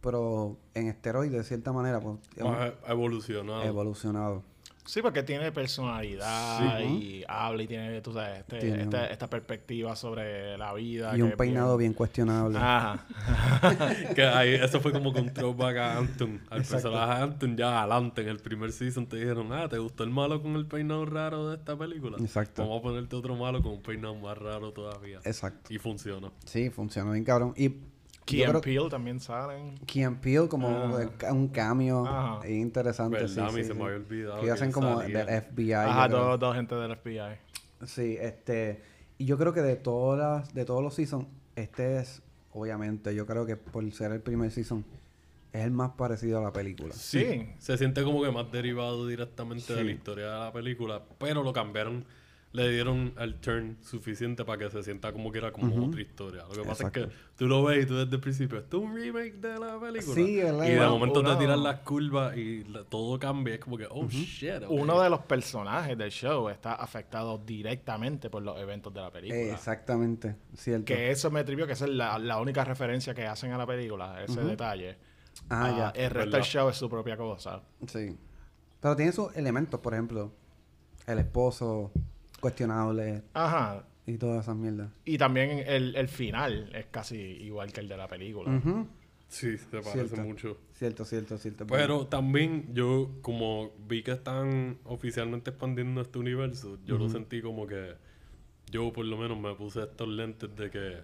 Pero en esteroides, de cierta manera, pues, Más evolucionado. evolucionado. Sí, porque tiene personalidad Sí. y habla y tiene, tú sabes, este- Tiene esta, un- esta perspectiva sobre la vida. Y un peinado bien cuestionable. Ajá. que ahí, eso fue como con throwback a Anton. Al Exacto. personaje de Anton ya adelante en el primer season te dijeron, ah, ¿te gustó el malo con el peinado raro de esta película? Exacto. Vamos a ponerte otro malo con un peinado más raro todavía. Exacto. Y funcionó. Sí, funcionó bien cabrón. Y Key and Peele también salen. Key and Peele como Ah. un cambio interesante. ¿Verdad? sí, A mí sí, se sí. me había olvidado. Que hacen como salía. del FBI. Ajá, dos, dos gente del FBI. Sí, este... Y yo creo que de todas las, de todos los seasons, este es, obviamente, yo creo que por ser el primer season, es el más parecido a la película. Sí, Sí. se siente como que más derivado directamente de la historia de la película, pero lo cambiaron, le dieron el turn suficiente para que se sienta como que era como otra historia. Lo que pasa es que tú lo ves y tú desde el principio, esto es un remake de la película. Sí, ¿verdad? Y de momento te tiran las curvas y la- todo cambia. Es como que, oh shit. ok. Uno de los personajes del show está afectado directamente por los eventos de la película. Eh, exactamente, cierto. Que eso me trivió, que esa es la, la única referencia que hacen a la película, ese detalle. Ah, Ah, ya. El resto del show es su propia cosa. Sí. Pero tiene sus elementos, por ejemplo, el esposo cuestionable Ajá. y todas esas mierdas. Y también el, el final es casi igual que el de la película. Sí, se parece Cierto. mucho. Cierto, cierto, cierto. Pero también yo, como vi que están oficialmente expandiendo este universo, yo lo sentí como que yo por lo menos me puse estos lentes de que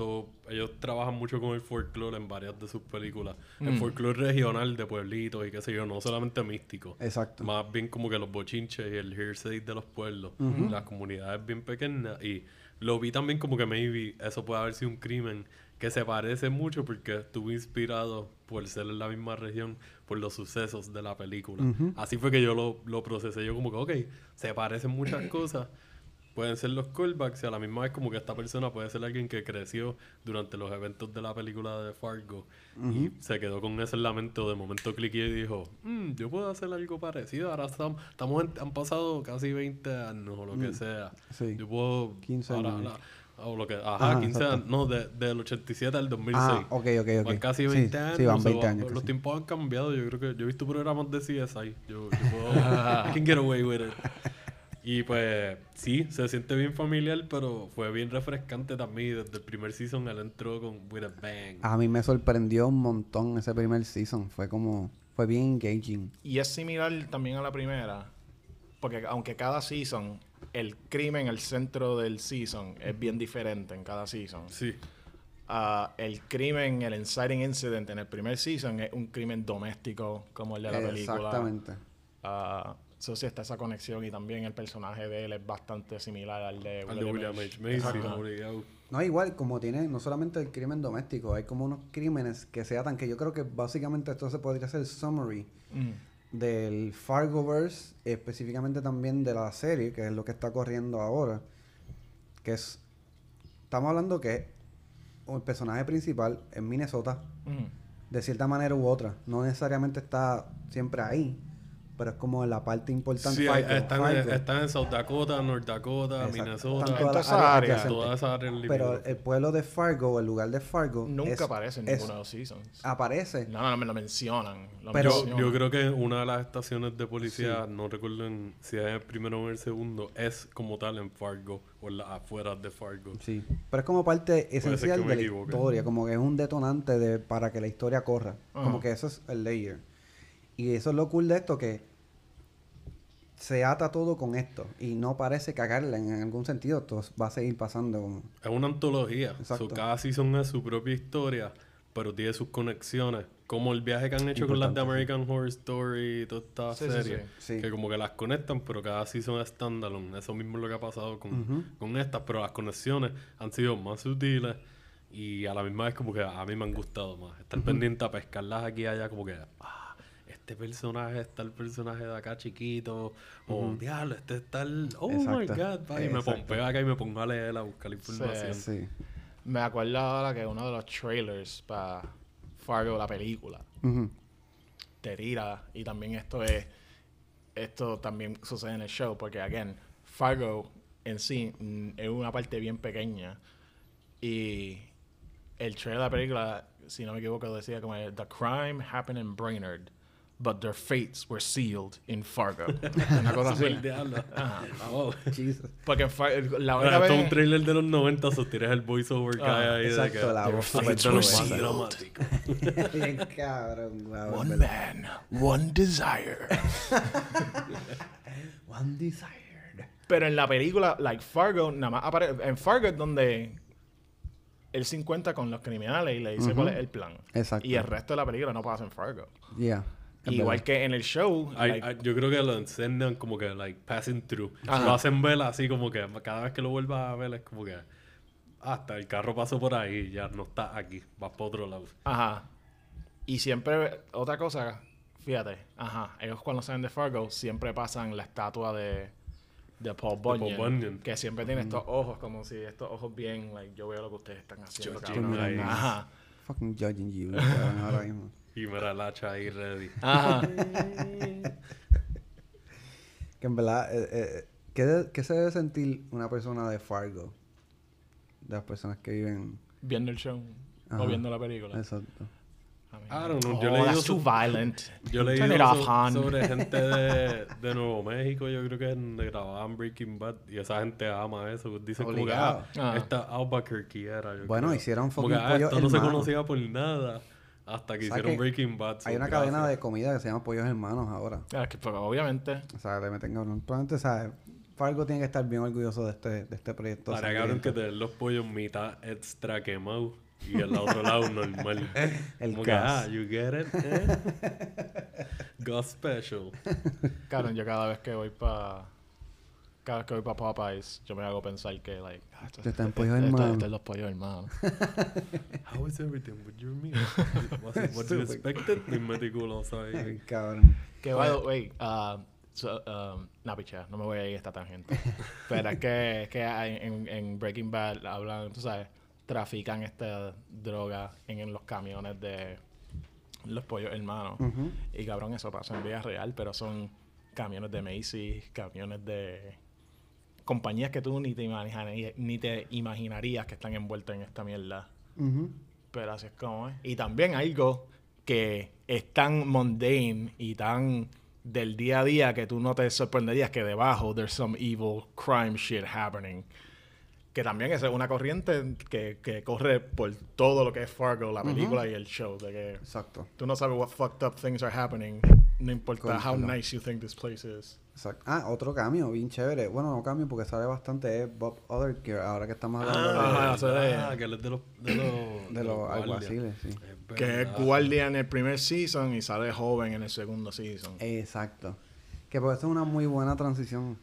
todo, ellos trabajan mucho con el folclore en varias de sus películas. El folclore regional de pueblitos y qué sé yo, no solamente místico. Exacto. Más bien como que los bochinches y el hearsay de los pueblos, las comunidades bien pequeñas. Y lo vi también como que maybe eso puede haber sido un crimen que se parece mucho porque estuvo inspirado por ser en la misma región por los sucesos de la película. Así fue que yo lo, lo procesé. Yo como que, ok, se parecen muchas cosas. Pueden ser los callbacks y a la misma vez como que esta persona puede ser alguien que creció durante los eventos de la película de Fargo y se quedó con ese lamento de momento cliqué y dijo, "Mm, yo puedo hacer algo parecido, ahora estamos, estamos en- han pasado casi 20 años o lo que sea, Sí. yo puedo 15 ahora- años. la- o lo que, ajá, Ajá, 15 exacto. años, no, de- del 87 al 2006. Ah, ok, ok, ok. Van casi Sí, 20 años. Sí, van so, 20 años. Los casi. tiempos han cambiado. Yo creo que yo he visto programas de CSI. Yo, yo puedo. I can get away with it. Y pues sí, se siente bien familiar, pero fue bien refrescante también. Desde el primer season él entró con With a Bang. A mí me sorprendió un montón ese primer season. Fue como... Fue bien engaging. Y es similar también a la primera. Porque aunque cada season, el crimen, el centro del season, es bien diferente en cada season. Sí, Ah, el crimen, el inciting incident en el primer season es un crimen doméstico como el de la película. Exactamente. Ah, Eso sí está esa conexión y también el personaje de él es bastante similar al de Al de William H. Macy. No, igual, como tiene no solamente el crimen doméstico, hay como unos crímenes que se atan, que yo creo que básicamente esto se podría hacer summary Mm. del Fargoverse, específicamente también de la serie, que es lo que está corriendo ahora, que es, estamos hablando que el personaje principal es Minnesota, Mm. de cierta manera u otra, no necesariamente está siempre ahí, pero es como la parte importante. Sí, Fargo, están, Fargo. están en South Dakota, North Dakota, Exacto. Minnesota. Todas las las áreas. Toda esa área en Pero el pueblo de Fargo, el lugar de Fargo, Nunca es- aparece en es- ninguno de los seasons. aparece. No, no, me lo mencionan. Lo Pero- Yo, mencionan. yo creo que una de las estaciones de policía, no recuerdo en- si es el primero o el segundo, es como tal en Fargo o en las afueras de Fargo. Sí, pero es como parte esencial de la equivoque. historia, como que es un detonante de, para que la historia corra. Como Ajá. que eso es el layer. Y eso es lo cool de esto, que se ata todo con esto. Y no parece cagarla en algún sentido. Esto va a seguir pasando. como- Es una antología. Exacto. So, cada season es su propia historia, pero tiene sus conexiones. Como el viaje que han hecho con las de Importante. American Horror Story y toda esta Sí, serie. sí. Sí. Que como que las conectan, pero cada season es standalone. Eso mismo es lo que ha pasado con, Ujú. con estas, pero las conexiones han sido más sutiles y a la misma vez como que a mí me han gustado más. Estar pendiente a pescarlas aquí y allá como que... Ah, este personaje está el personaje de acá chiquito. O, diablo, este está el... Oh, my. God. pa", Y me pompeo acá y me pongo a leer, a buscar información. Sí. Me acuerdo ahora que uno de los trailers para Fargo, la película, te tira. Y también esto es. Esto también sucede en el show, porque, again, Fargo en sí mm, es una parte bien pequeña. Y el trailer de la película, si no me equivoco, decía como: The crime happened in Brainerd, but their fates were sealed in Fargo. Una cosa así. Ajá. Wow. Jesus. Porque en Far- la única vez. un trailer de los 90, o tienes el voiceover que Ah, hay ahí exacto, que la voz Their super fates were sealed. Bien cabrón. wow, One verdad. man, one desire. One desired. Pero en la película, like Fargo, nada más aparece. En Fargo es donde él se encuentra con los criminales y le dice cuál es el plan. Exacto. Y el resto de la película no pasa en Fargo. Yeah. Igual que en el show. Like, yo creo que lo encienden como que, like, passing through. Ajá. Lo hacen ver así como que cada vez que lo vuelvas a ver es como que hasta el carro pasó por ahí ya no está aquí, vas para otro lado. Ajá. Y siempre, otra cosa, fíjate, ajá, ellos cuando salen de Fargo siempre pasan la estatua de, de Paul Paul Bunyan, que siempre tiene estos ojos como si estos ojos bien, like, yo veo lo que ustedes están haciendo. Judging cabrón. eyes. Ajá. Fucking judging you. ahora mismo. Y mira el hacha ahí ready. Ajá. Que en verdad, eh, eh, ¿qué, de- qué se debe sentir una persona de Fargo? De las personas que viven. viendo el show Ajá. o viendo la película. Exacto. I mean, I don't know, yo oh, leí that's too violent. Yo leí Han. sobre gente de, de Nuevo México, yo creo que es donde grababan Breaking Bad, y esa gente ama eso. Dicen como que ah, Ah. esta Albuquerque era. yo Bueno, creo. hicieron Como que, fucking ah, pollo esto no se conocía por nada hasta que O sea hicieron que Breaking Bad. Hay una cadena de comida que se llama Pollos Hermanos ahora. Ah, que, pues, obviamente. O sea, le meten cabrón. Probablemente, ¿sabes? Fargo tiene que estar bien orgulloso de este, de este proyecto. Para cabrón que tener los pollos mitad extra quemado y el otro lado normal. El Como que, ah, you get it? Eh? Gas special. Cabrón, yo cada vez que voy para cada vez que voy para Popeyes, yo me hago pensar que, like, ah, esto, Esto está en esto- pollo esto- hermano. esto es los pollos hermanos. How is everything with your meal? It what you expected? Bien meticuloso ahí. Cabrón. que, by the way, uh, so, um, nah, picha, no me voy a ir a esta tangente. Pero es que, es que hay- en, en Breaking Bad hablan, tú sabes, trafican esta droga en, en los camiones de los pollos hermanos. Ujú. Y cabrón, eso pasa en vida real, pero son camiones de Macy's, camiones de compañías que tú ni te, imaginarías, ni te imaginarías que están envueltas en esta mierda. Pero así es como es. Y también algo que es tan mundane y tan del día a día que tú no te sorprenderías que debajo there's some evil crime shit happening. Que también es una corriente que, que corre por todo lo que es Fargo, la película y el show. De que Exacto. Tú no sabes what fucked up things are happening. No importa how Cóntalo. nice you think this place is. Exacto. Ah, otro cambio, bien chévere. Bueno, no cambio porque sale bastante. Es Bob Othercare, ahora que estamos hablando Ah, Ah, de- ah, que él es de los de los, de, de los guardias. alguaciles, sí. Que es guardia en el primer season y sale joven en el segundo season. Exacto. Que por eso es una muy buena transición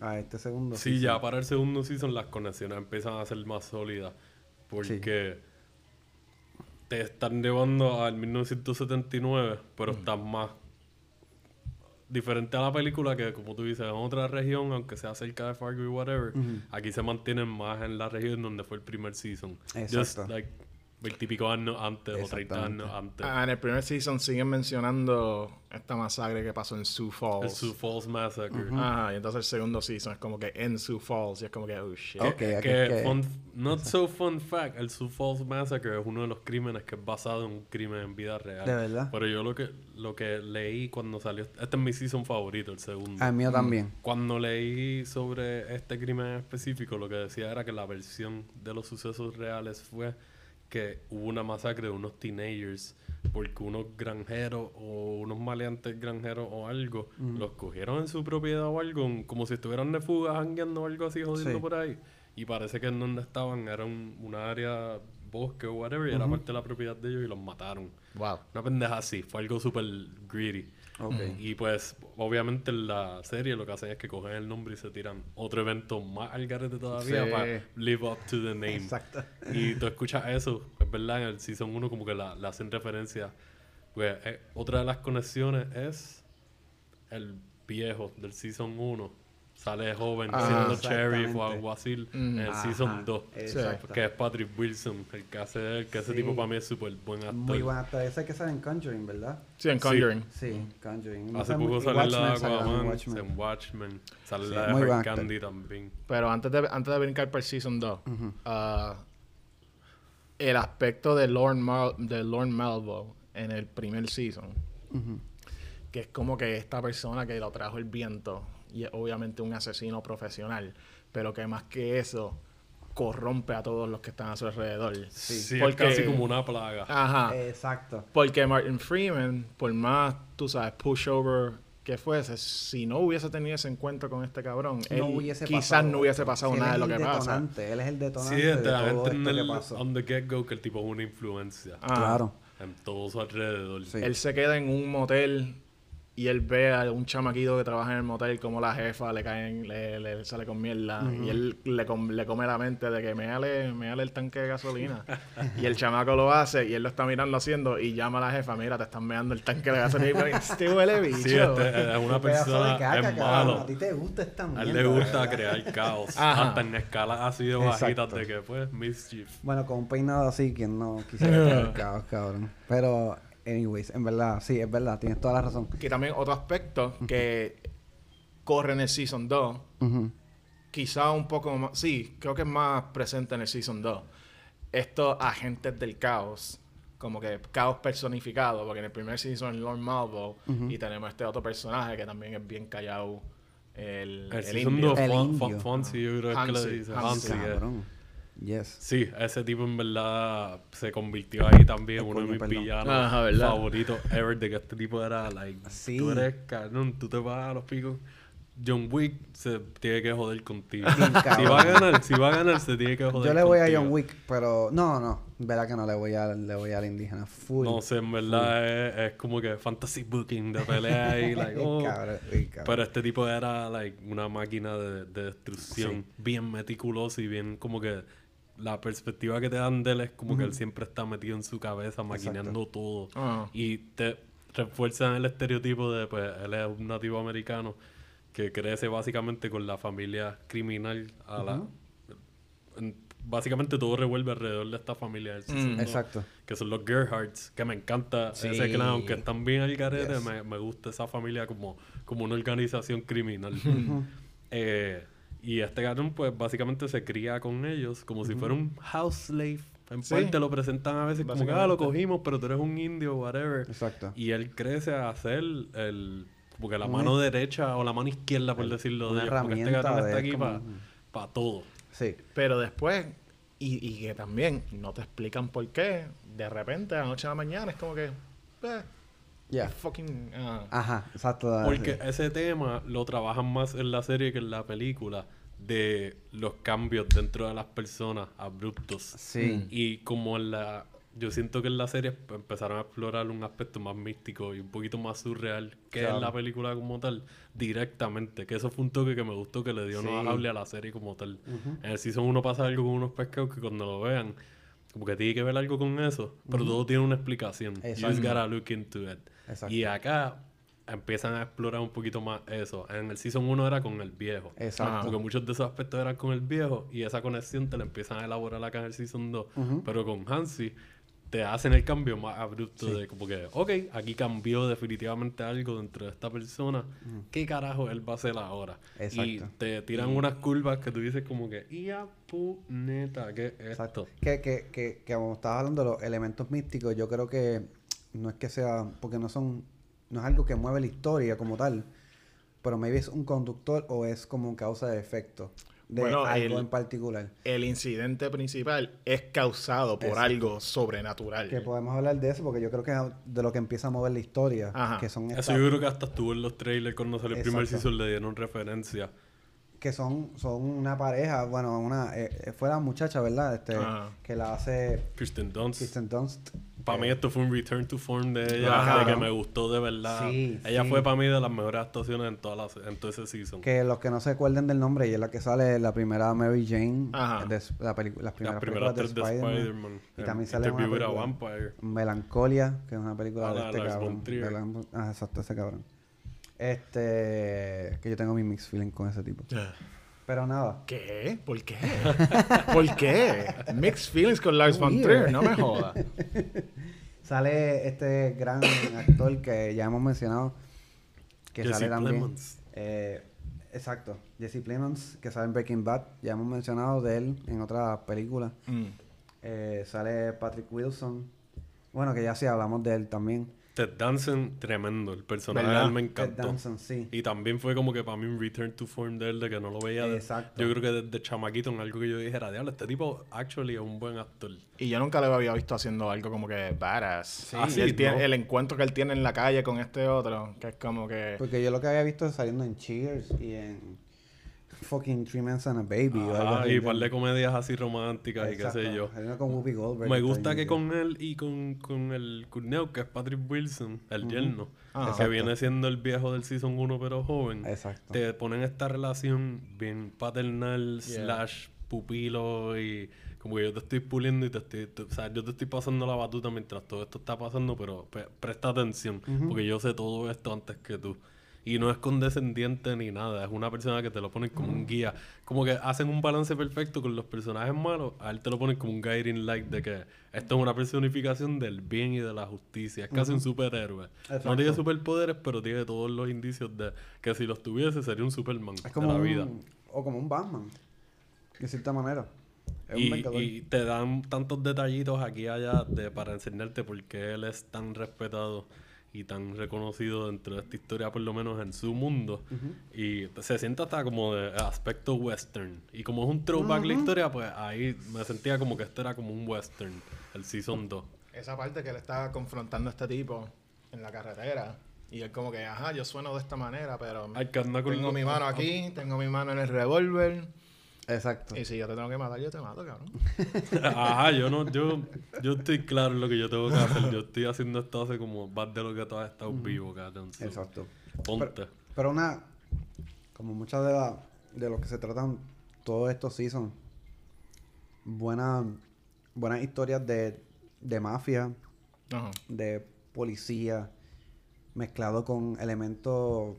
a este segundo. Sí, season. ya para el segundo season las conexiones empiezan a ser más sólidas. Porque te están llevando al 1979, pero estás más diferente a la película que como tú dices en otra región aunque sea cerca de Fargo y whatever aquí se mantienen más en la región donde fue el primer season just Exacto. like 20 y pico años antes o 30 años antes Ah, en el primer season siguen mencionando esta masacre que pasó en Sioux el Falls. Sioux Falls Massacre Ajá, y entonces el segundo season es como que en Sioux Falls y es como que, oh shit. Ok, que, aquí que es que- fun- not so fun fact, el Sioux Falls Massacre es uno de los crímenes que es basado en un crimen en vida real. ¿De verdad? Pero yo lo que lo que leí cuando salió, este es mi season favorito, el segundo. Al mío también. Cuando leí sobre este crimen en específico, lo que decía era que la versión de los sucesos reales fue que hubo una masacre de unos teenagers porque unos granjeros o unos maleantes granjeros o algo los cogieron en su propiedad o algo, como si estuvieran de fuga, jangueando o algo así, jodiendo Sí. por ahí. Y parece que en donde estaban era un, una área bosque o whatever, y era parte de la propiedad de ellos y los mataron. Wow. Una pendeja así, fue algo súper greedy. Y pues, obviamente en la serie lo que hacen es que cogen el nombre y se tiran otro evento más al garete todavía Sí. para live up to the name. Exacto. Y tú escuchas eso, es verdad, en el Season 1 como que la, hacen referencia. Pues, eh, otra de las conexiones es el viejo del Season 1. Sale joven Ah, siendo sheriff o alguacil Mm. en el Ajá, Season 2. exacto. Que es Patrick Wilson, el que hace que ese Sí. tipo para mí es súper buen actor. Muy buen actor. Ese que sale en Conjuring, ¿verdad? Sí, en Conjuring. Sí, Conjuring. No Hace poco sale la Watchmen salió en Aquaman, Watchmen. en Watchmen, sale Sí, la de actor. Candy también. Pero antes de, antes de brincar para el Season 2, ah, el aspecto de Lord, Mal de Lord Malvo en el primer Season, que es como que esta persona que lo trajo el viento, y es obviamente un asesino profesional, pero que más que eso, corrompe a todos los que están a su alrededor. Sí, Porque- es casi como una plaga. Ajá. Exacto. Porque Martin Freeman, por más, tú sabes, pushover que fuese, si no hubiese tenido ese encuentro con este cabrón, No él hubiese quizás pasado no hubiese pasado nada de lo que pasa. detonante, Él es el detonante Sí, de te todo a esto que pasó. on the get-go que el tipo es una influencia Ah, Claro. en todo su alrededor. Sí. Él se queda en un motel y él ve a un chamaquito que trabaja en el motel como la jefa le caen, le, le sale con mierda y él le, com- le come la mente de que meale, meale el tanque de gasolina y el chamaco lo hace y él lo está mirando haciendo y llama a la jefa, mira te están meando el tanque de gasolina y este huele bicho. Sí, este es una persona, caca, es cabrón. malo. A ti te gusta esta A mierda. él le gusta ¿verdad? crear caos. Ajá. Hasta en escalas así de bajitas de que, pues, mischief. Bueno, con un peinado así, quien no quisiera crear caos, cabrón. Pero, anyways, en verdad, sí, es verdad, tienes toda la razón. Que también otro aspecto que corre en el Season 2 Ujú. quizá un poco más, sí, creo que es más presente en el Season 2. Estos agentes del caos, como que caos personificado, porque en el primer season es Lord Malvo y tenemos este otro personaje que también es bien callado, el, El, el season indio. 2, El Fon- indio. Fon- Fonzie, yo creo que es que Hansi, le dice. Hansi. Hansi, eh. Yes. Sí, ese tipo en verdad se convirtió ahí también uno de mis perdón. villanos favoritos ever de que este tipo era like Sí. tú eres cabrón, tú te vas a los picos. John Wick se tiene que joder contigo. Bien si va a ganar, si va a ganar se tiene que joder Yo le voy a contigo. John Wick, pero no, no, verdad que no le voy a le voy al indígena full. No sé, en verdad es, es como que fantasy booking de pelea y like, oh. Cabrón, sí, cabrón. Pero este tipo era like una máquina de, de destrucción, bien meticuloso y bien como que la perspectiva que te dan de él es como que él siempre está metido en su cabeza maquinando todo. Ah. Y te refuerzan el estereotipo de pues él es un nativo americano que crece básicamente con la familia criminal a la en- básicamente todo revuelve alrededor de esta familia del dos, Exacto. que son los Gerhards que me encanta Sí. ese clan aunque están bien al garete Yes. me, me gusta esa familia como, como una organización criminal Eh, y este cabrón pues básicamente se cría con ellos como si fuera un house slave en Sí. parte lo presentan a veces como que ah, lo cogimos pero tú eres un indio whatever Exacto. y él crece a ser el como que la mano derecha o la mano izquierda por El- decirlo una de ellos porque este de está aquí como- para todo Sí. Pero después, y, y que también no te explican por qué, de repente, de la noche a la mañana, es como que, eh, Ya. fucking... ah. Ajá, exacto. Porque sí. ese tema lo trabajan más en la serie que en la película de los cambios dentro de las personas abruptos. Sí. Y como en la yo siento que en la serie empezaron a explorar un aspecto más místico y un poquito más surreal que Claro. en la película como tal, directamente. Que eso fue un toque que me gustó, que le dio Sí. no hable a la serie como tal. En el season 1 pasa algo con unos pescados que cuando lo vean, como que tiene que ver algo con eso, pero todo tiene una explicación. You just Exacto. gotta look into it. Exacto. Y acá empiezan a explorar un poquito más eso. En el season 1 era con el viejo. Exacto. Porque muchos de esos aspectos eran con el viejo y esa conexión te la empiezan a elaborar acá en el Season 2. Pero con Hansi te hacen el cambio más abrupto de como que, ok, aquí cambió definitivamente algo dentro de esta persona. ¿Qué carajo él va a hacer ahora? Y Exacto. te tiran unas curvas que tú dices como que, ¡ia puneta! ¿Qué es Exacto. esto? Que, que, que, que como estabas hablando de los elementos místicos, yo creo que no es que sea, porque no son, no es algo que mueve la historia como tal, pero maybe es un conductor o es como un causa de efecto de Bueno, algo el- en particular. El incidente principal es causado por Exacto. algo sobrenatural. Que podemos hablar de eso porque yo creo que es de lo que empieza a mover la historia, Ajá. que son Eso yo creo que hasta estuvo en los trailers cuando salió el primer season le dieron referencia. Que son, son una pareja, bueno, una eh, eh, fue la muchacha, ¿verdad? Este, Ajá. que la hace Kristen Dunst. Kristen Dunst. Para mí Eh, esto fue un return to form de ella, Ajá. de que me gustó de verdad. Sí, ella sí. fue para mí de las mejores actuaciones en, toda la, en todo ese season. Que los que no se acuerden del nombre, ella es la que sale la primera Mary Jane, Ajá. de la las primeras primeras películas de tres de Spider-Man. Y en también sale una película, Vampire. Melancolia, que es una película Ah, de la- este cabrón. Ah, exacto, ese cabrón. Este, que yo tengo mi mixed feeling con ese tipo. Pero nada. ¿Qué? ¿Por qué? ¿Por qué? Mixed feelings con Lars von. Trier, no me jodas. Sale este gran actor que ya hemos mencionado, que Jesse sale también. Plemons. Eh, exacto, Jesse Plemons, que sale en Breaking Bad. Ya hemos mencionado de él en otras películas. Mm. Eh, sale Patrick Wilson. Bueno, que ya sí hablamos de él también. Ted Danson, tremendo. El personaje de ¿Verdad? me Ted encantó. Danson, sí. Y también fue como que para mí un return to form de él, de que no lo veía. de- Exacto. yo creo que desde chamaquito en algo que yo dijera, diablo, este tipo actually es un buen actor. Y yo nunca lo había visto haciendo algo como que badass. Sí, Así, él tiene, el encuentro que él tiene en la calle con este otro, que es como que... Porque yo lo que había visto es saliendo en Cheers y en fucking Three Men and a Baby. o algo Ajá, así. y un par de comedias así románticas y qué sé yo. Saliendo con Whoopi Goldberg. Me gusta que con él y con, con el cuñado, que es Patrick Wilson, el yerno, Ah. que viene siendo el viejo del Season 1 pero joven, Exacto. te ponen esta relación bien paternal Yeah. slash pupilo y como que yo te estoy puliendo y te estoy, te- o sea, yo te estoy pasando la batuta mientras todo esto está pasando, pero pe- presta atención, porque yo sé todo esto antes que tú. Y no es condescendiente ni nada, es una persona que te lo ponen como un guía. Como que hacen un balance perfecto con los personajes malos, a él te lo ponen como un guiding light de que esto es una personificación del bien y de la justicia. Es casi un superhéroe. No tiene superpoderes, pero tiene todos los indicios de que si los tuviese sería un Superman Es como de la un, vida. O como un Batman. De cierta manera. Es un Y, y te dan tantos detallitos aquí y allá de, para enseñarte por qué él es tan respetado y tan reconocido dentro de esta historia, por lo menos en su mundo. Y se siente hasta como de aspecto western. Y como es un throwback la historia, pues ahí me sentía como que esto era como un western, el Season 2. Esa parte que él está confrontando a este tipo en la carretera. Y él como que, ajá, yo sueno de esta manera, pero tengo mi mano aquí, tengo mi mano en el revólver. Exacto. Y si yo te tengo que matar, yo te mato, cabrón. Ajá, yo no, yo, yo estoy claro en lo que yo tengo que hacer. Yo estoy haciendo esto hace como más de lo que tú has estado vivo, cabrón. So, Exacto. Ponte. Pero una, como muchas de las de lo que se tratan todos estos seasons, buenas buenas historias de, de mafia, Ajá. de policía, mezclado con elementos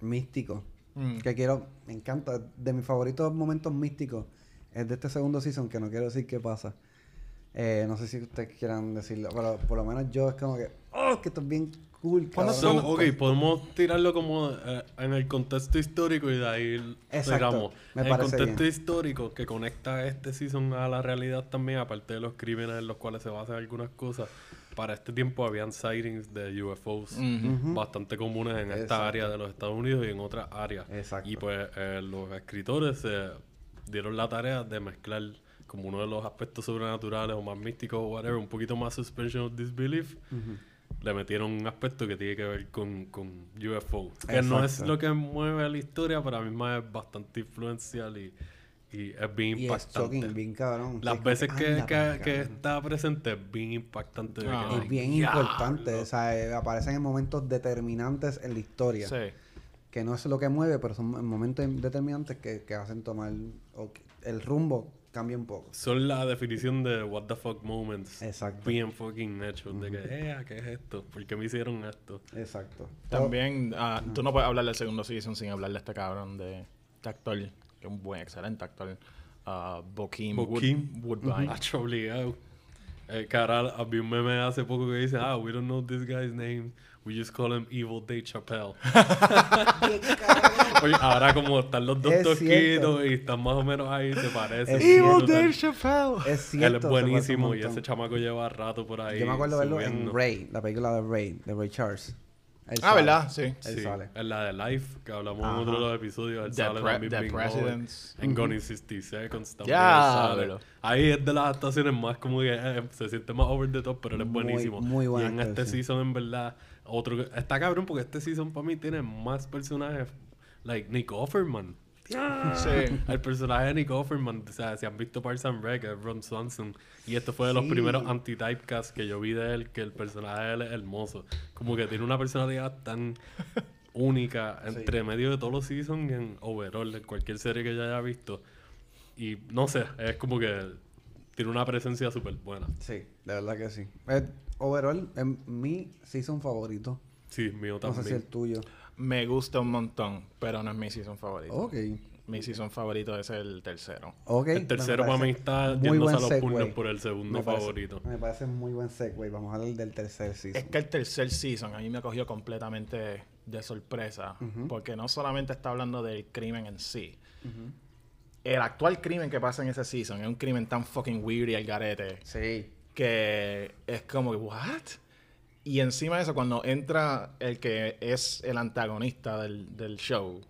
místicos. Mm. Que quiero, me encanta, de mis favoritos momentos místicos es de este segundo season, que no quiero decir qué pasa. Eh, no sé si ustedes quieran decirlo, pero por lo menos yo es como que, oh, que esto es bien cool. ¿Cuándo cabrón". So, ok, podemos tirarlo como eh, en el contexto histórico y de ahí Exacto, digamos, me en el contexto bien. histórico que conecta este season a la realidad también, aparte de los crímenes en los cuales se basan algunas cosas. Para este tiempo habían sightings de UFOs Ujú. bastante comunes en esta Exacto. área de los Estados Unidos y en otras áreas. Exacto. Y pues eh, los escritores se dieron la tarea de mezclar como uno de los aspectos sobrenaturales o más místicos o whatever, un poquito más suspension of disbelief. Le metieron un aspecto que tiene que ver con, con UFO. Que no es Exacto. lo que mueve la historia, pero a mí misma es bastante influencial y, Y es bien Y es impactante. shocking, bien cabrón. Las veces que, anda que, que está presente es bien impactante. Ah. Es bien diablo. importante, o sea, eh, aparecen en momentos determinantes en la historia. Sí. Que no es lo que mueve, pero son en momentos determinantes que, que hacen tomar o que el rumbo cambia un poco. Son la definición de what the fuck moments. Exacto. Bien fucking hechos. De que, eh, ¿qué es esto? ¿Por qué me hicieron esto? Exacto. También, ah, tú no puedes hablar del segundo season sin hablar de este cabrón de, de actor, que es un buen, excelente actor. Uh, Bokeem, Wood- Bokeem. Woodbine. Hacho, obligado. Eh, cara, había un meme hace poco que dice, ah, we don't know this guy's name. We just call him Evil Dave Chappelle. Oye, ahora como están los dos Es tosquitos cierto. y están más o menos ahí, se parecen. Es cierto. brutal. Chappelle. Es cierto. Él es buenísimo parece y ese chamaco lleva rato por ahí. Yo me acuerdo verlo en Ray, la película de Ray, de Ray Charles. Él Ah, sale. ¿verdad? Sí. Él Sí, sale. en la de Life, que hablamos en Ajá. otro de los episodios. Él The sale Pre- también The. Presidents. En Gone in 60 Seconds también Ya, sale. Ahí es de las actuaciones más como que eh, se siente más over the top, pero él es Muy- buenísimo. muy buen Y en este sí. season, en verdad, otro está cabrón porque este season para mí tiene más personajes. Like Nick Offerman. Sí. El personaje de Nick Offerman, o sea, si han visto Parks and Rec, es Ron Swanson. Y esto fue de los Sí. primeros anti-typecasts que yo vi de él, que el personaje de él es hermoso. Como que tiene una personalidad tan única entre medio de todos los seasons y en overall, en cualquier serie que yo haya visto. Y no sé, es como que tiene una presencia súper buena. Sí, de verdad que sí. Eh, overall, es mi season favorito. Sí, mío No también. sé si el tuyo. Me gusta un montón, pero no es mi season favorito. Ok. Mi season favorito es el tercero. Ok. El tercero me para mí está muy yéndose a los puños por el segundo Me parece- favorito. Me parece muy buen segue. Vamos a hablar del tercer season. Es que el tercer season a mí me cogió completamente de sorpresa, porque no solamente está hablando del crimen en sí. El actual crimen que pasa en ese season es un crimen tan fucking weird y al garete Sí. que es como, ¿what? Y encima de eso, cuando entra el que es el antagonista del, del show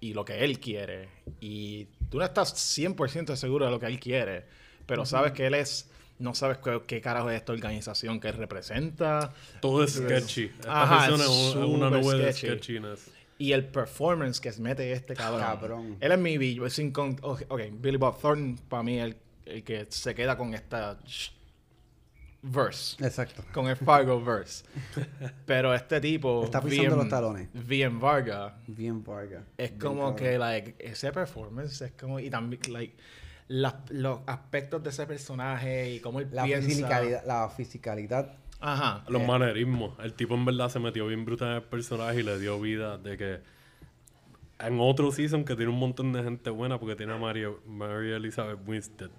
y lo que él quiere, y tú no estás 100% seguro de lo que él quiere, pero sabes que él es, no sabes qué, qué carajo es esta organización que representa, Todo es sketchy. Esta Ajá, es es un- una nube de sketchiness. y el performance que mete este cabrón. Cabrón. Él es mi Billy, sin con, ok, Billy Bob Thornton para mí el, el que se queda con esta verse. Exacto. con el Fargo verse. Pero este tipo, Está pisando los talones. Bien Varga, Bien Vargas. es Bien como que, like, ese performance es como, y también, like, las- los aspectos de ese personaje y cómo él La piensa. fisicalidad, la fisicalidad. Ajá. Los Eh. manerismos. El tipo en verdad se metió bien brutal en el personaje y le dio vida de que en otro season que tiene un montón de gente buena porque tiene a Mario, Mary Elizabeth Winstead.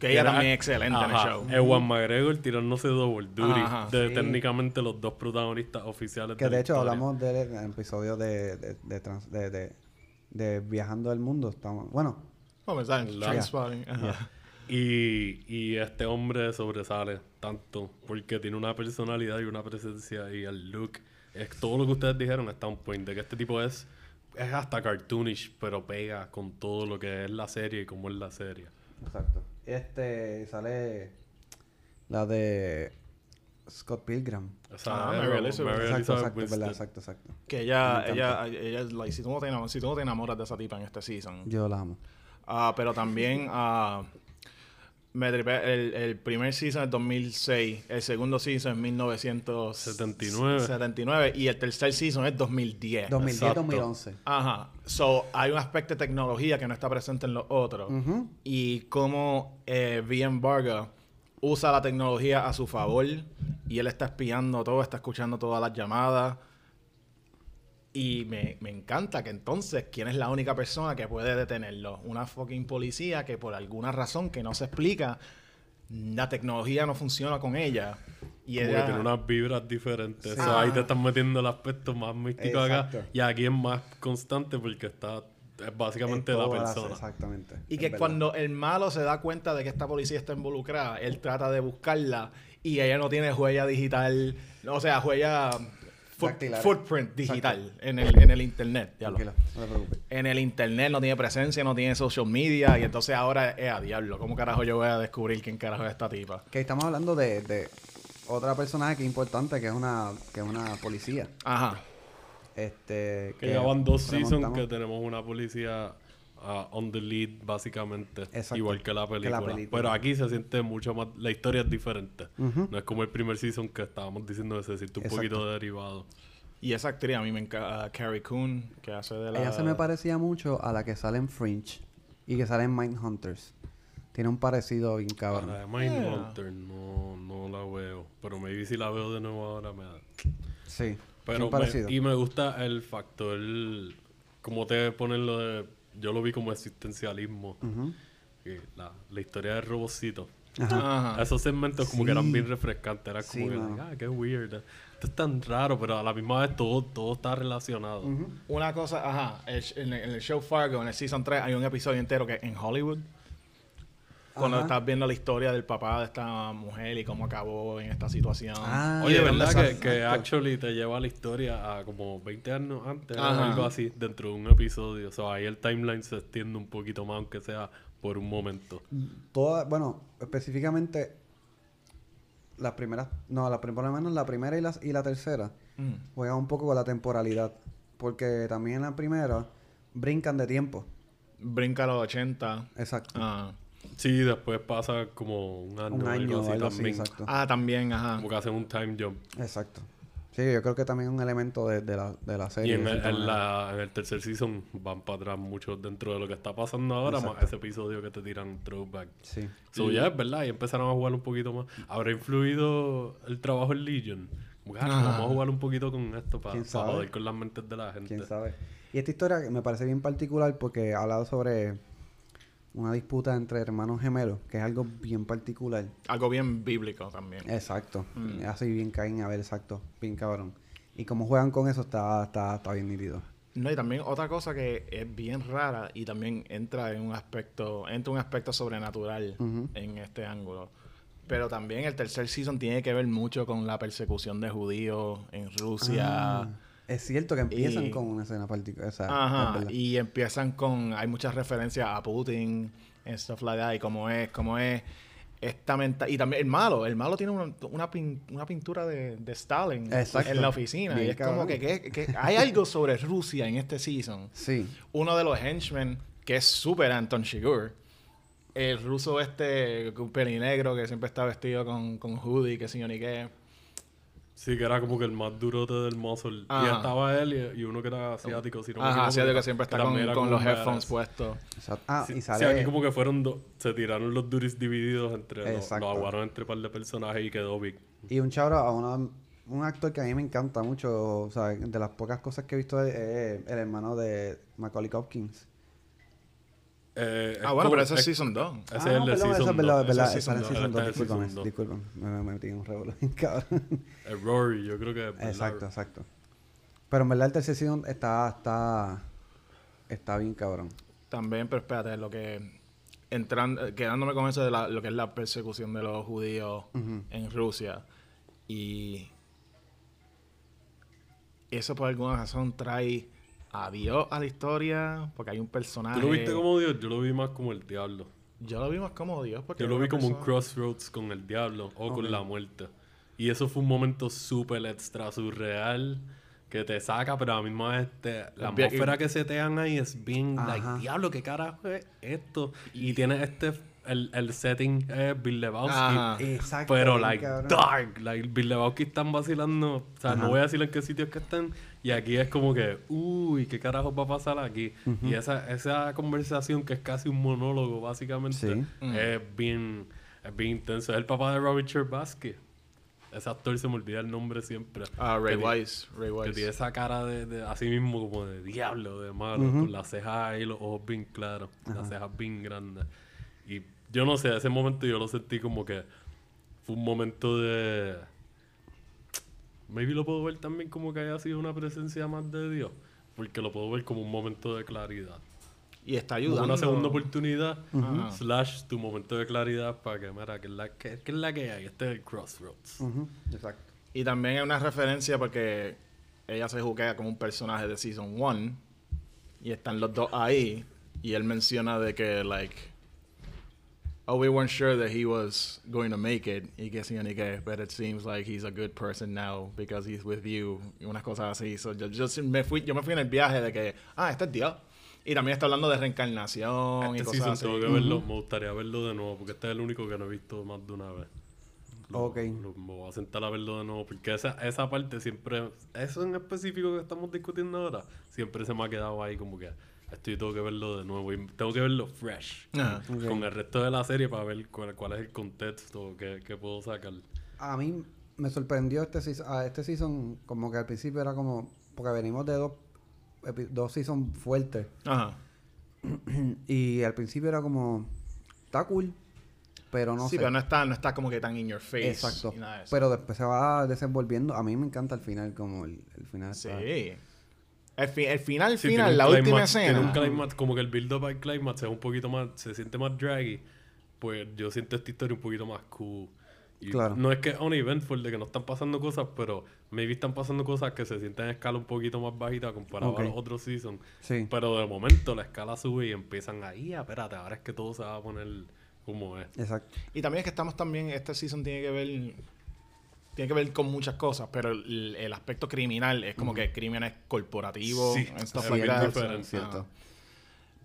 Que ella era- también es excelente en el show. Ewan McGregor tirándose double duty Ajá, de sí. técnicamente los dos protagonistas oficiales Que de hecho historia. hablamos del en el episodio de, de, de, trans- de, de- de Viajando al Mundo. Estamos, bueno, Vamos a ver, La- Trainspotting, ajá. Y, y este hombre sobresale tanto porque tiene una personalidad y una presencia y el look. Es todo lo que ustedes dijeron está un point de que este tipo es es hasta cartoonish, pero pega con todo lo que es la serie y cómo es la serie. exacto. Este sale la de Scott Pilgrim. O sea, Ah, es Mary Elizabeth. Mary Exacto, Elizabeth exacto, Winstead. verdad, exacto, exacto. Que ella, ella, ella, like, si, tú no te enamoras, si tú no te enamoras de esa tipa en este season. Yo la amo. Ah, pero también ah, me tripé el, el primer season es 2006, el segundo season es 1979 79. y el tercer season es 2010. 2010-2011. Ajá. So, hay un aspecto de tecnología que no está presente en los otros. Y cómo eh, VM Varga usa la tecnología a su favor y él está espiando todo, está escuchando todas las llamadas. Y me, me encanta que entonces, ¿quién es la única persona que puede detenerlo? Una fucking policía que por alguna razón que no se explica, la tecnología no funciona con ella. Y Como que ella... tiene unas vibras diferentes. Sí. Ahí te Ah. están metiendo el aspecto más místico acá. Y aquí es más constante porque está es básicamente En la persona. Exactamente. Y es que verdad. cuando el malo se da cuenta de que esta policía está involucrada, él trata de buscarla y ella no tiene huella digital, o sea, huella Dactilar. footprint digital en el, en el internet. ya lo- no te preocupes. En el internet no tiene presencia, no tiene social media y entonces ahora es a diablo. ¿Cómo carajo yo voy a descubrir quién carajo es esta tipa? Que estamos hablando de, de otra personaje que es importante, que es una, que es una policía. Ajá. Este, Que ya van dos remontamos- seasons que tenemos una policía ah, on the lead, básicamente. Exacto. Igual que la, Que la película. Pero aquí se siente mucho más. La historia es diferente. No es como el primer season que estábamos diciendo que se siente un Exacto. poquito derivado. Y esa actriz a mí me encanta, Carrie Coon, que hace de la... Ella se me parecía mucho a la que sale en Fringe y que sale en Mindhunters. Tiene un parecido bien cabrón. La de Mindhunter Yeah. no, no la veo. Pero maybe si la veo de nuevo ahora me da. Sí. Pero me- parecido. y me gusta el factor, como te ponen lo de, yo lo vi como existencialismo, que la, la historia del robocito. Ajá. Ajá. Esos segmentos como Sí. que eran bien refrescantes, era como Sí, que, ah, qué weird. Esto es tan raro, pero a la misma vez todo, todo está relacionado. Una cosa, ajá, el- en, el- en el show Fargo, en el Season 3, hay un episodio entero que en Hollywood, cuando Ajá. estás viendo la historia del papá de esta mujer y cómo acabó en esta situación. Ah, Oye, ¿verdad ¿verdad exacto. que, que actually te lleva la historia a como 20 años antes o algo así dentro de un episodio? O sea, ahí el timeline se extiende un poquito más, aunque sea por un momento. Toda, bueno, específicamente las primeras, no, la, por lo menos la primera y la, y la tercera Mm. juegan un poco con la temporalidad. Porque también en la primera brincan de tiempo. Brinca a los 80. Exacto. Ah, Sí, después pasa como un año, un o año algo o así algo así, también. exacto. Ah, también, ajá. Como que hacen un time jump. Exacto. Sí, yo creo que también es un elemento de, de la, de la serie. Y en el, en la- en el tercer season van para atrás mucho dentro de lo que está pasando ahora, más ese episodio que te tiran throwback. Sí. So, ya es verdad, y empezaron a jugar un poquito más. ¿Habrá influido el trabajo en Legion? Como ah, vamos a jugar un poquito con esto para ¿Quién sabe? joder con las mentes de la gente. Quién sabe. Y esta historia me parece bien particular porque ha hablado sobre una disputa entre hermanos gemelos, que es algo bien particular. Algo bien bíblico también. Exacto. Mm. Así bien caen, a ver, exacto. Bien cabrón. Y como juegan con eso está, está, está bien nítido. No, y también otra cosa que es bien rara y también entra en un aspecto, entra un aspecto sobrenatural Ujú. en este ángulo. Pero también el tercer season tiene que ver mucho con la persecución de judíos en Rusia. Ah, es cierto que empiezan y- con una escena particular. Es Ajá, y empiezan con, hay muchas referencias a Putin, and stuff like that, y cómo es, cómo es esta menta y también el malo, el malo tiene una, una, pin- una pintura de, de Stalin Exacto. en la oficina, Bien y es como que, que- que hay algo sobre Rusia en este season. Sí. Uno de los henchmen, que es super Anton Chigurh, el ruso este, con pelinegro, que siempre está vestido con, con hoodie, que yo ni qué. Sí, que era como que el más durote del muscle. Y Ajá. estaba él y, y uno que era asiático. Si no Ajá, es que siempre está con, con como los headphones puestos. Exacto. Ah, Sí, y sí, sale... aquí como que fueron dos, se tiraron los duris divididos entre los, Exacto. los aguaron entre un par de personajes y quedó big. Y un chabro a una- un actor que a mí me encanta mucho, o sea, de las pocas cosas que he visto es eh, el hermano de Macaulay Culkins. Eh, Ah, bueno, pero ese es Season 2. Ese Ah, es no, el de perdón, Season es verdad, 2. es verdad, Ese es Season Season 2, Este es el discúlpame, Season discúlpame, me, me metí en un revuelo, cabrón. El Rory, yo creo que es. Exacto, exacto. Pero en verdad el tercer season está, está, está bien cabrón. También, pero espérate, lo que entrando, eh, quedándome con eso de la- lo que es la persecución de los judíos Ujú. en Rusia y eso por alguna razón trae a Dios a la historia porque hay un personaje. ¿Tú lo viste como Dios? Yo lo vi más como el diablo. Yo lo vi más como Dios porque Yo lo vi como un persona- crossroads con el diablo o Ok. con la muerte. Y eso fue un momento súper extra surreal que te saca, pero a la misma vez te- la Es bien- atmósfera que se te dan ahí es bien, Ajá. like, diablo, ¿qué carajo es esto? Y tiene este, el, el setting es Bill Lebowski. Ajá. Exacto. Pero, like, cabrón. dark. Like, Bill Lebowski están vacilando. O sea, Ajá. no voy a decir en qué sitios que están. Y aquí es como que, uy, ¿qué carajo va a pasar aquí? Y esa, esa conversación, que es casi un monólogo, básicamente, Sí. Mm. es bien es bien intenso. Es el papá de Robert Cherbatsky. Ese actor se me olvida el nombre siempre. Ah, Ray Que Wise. Ray Que Wise. tiene esa cara de, de así mismo como de diablo, de malo, con las cejas y los ojos bien claros, las cejas bien grandes. Y yo no sé, ese momento yo lo sentí como que fue un momento de... Maybe lo puedo ver también como que haya sido una presencia más de Dios, porque lo puedo ver como un momento de claridad. Y está Como ayudando. una segunda oportunidad, Ajá. slash tu momento de claridad para que, mira, que es la que, que es la que hay, este es el crossroads. Ujú, Exacto. Y también es una referencia porque ella se juquea como un personaje de Season 1 y están los dos ahí y él menciona de que like oh we weren't sure that he was going to make it y que sí ni que but it seems like he's a good person now because he's with you y unas cosas así so yo, me fui yo me fui en el viaje de que ah este es Dios Y también está hablando de reencarnación y Este cosas así. tengo que verlo, me gustaría verlo de nuevo, porque este es el único que no he visto más de una vez. Lo- Ok. lo- me voy a sentar a verlo de nuevo, porque esa, esa parte siempre, eso en específico que estamos discutiendo ahora, siempre se me ha quedado ahí como que esto yo tengo que verlo de nuevo y tengo que verlo fresh. Ajá. Con el resto de la serie para ver cuál, cuál es el contexto que, que puedo sacar. A mí me sorprendió este season, ah, este season como que al principio era como, porque venimos de dos, dos seasons fuertes Ajá. y al principio era como, está cool, pero no sí, sé. pero no está, no está como que tan in your face. Exacto. y nada de eso. Pero después se va desenvolviendo. A mí me encanta el final, como el, el final. sí. está- El, fi- el final, Sí, final, la última climax- Tiene un escena. climax, como que el build-up al climax es un poquito más, se siente más draggy. Pues yo siento esta historia un poquito más cool. Y Claro. No es que es un eventful de que no están pasando cosas, pero maybe están pasando cosas que se sienten en escala un poquito más bajita comparado a los otros seasons. Sí. Pero de momento la escala sube y empiezan ahí, "Ah, espérate, ahora es que todo se va a poner como es. Exacto. Y también es que estamos también, este season tiene que ver tiene que ver con muchas cosas, pero el, el aspecto criminal es como que crímenes corporativos, Sí. Cierto. Ah.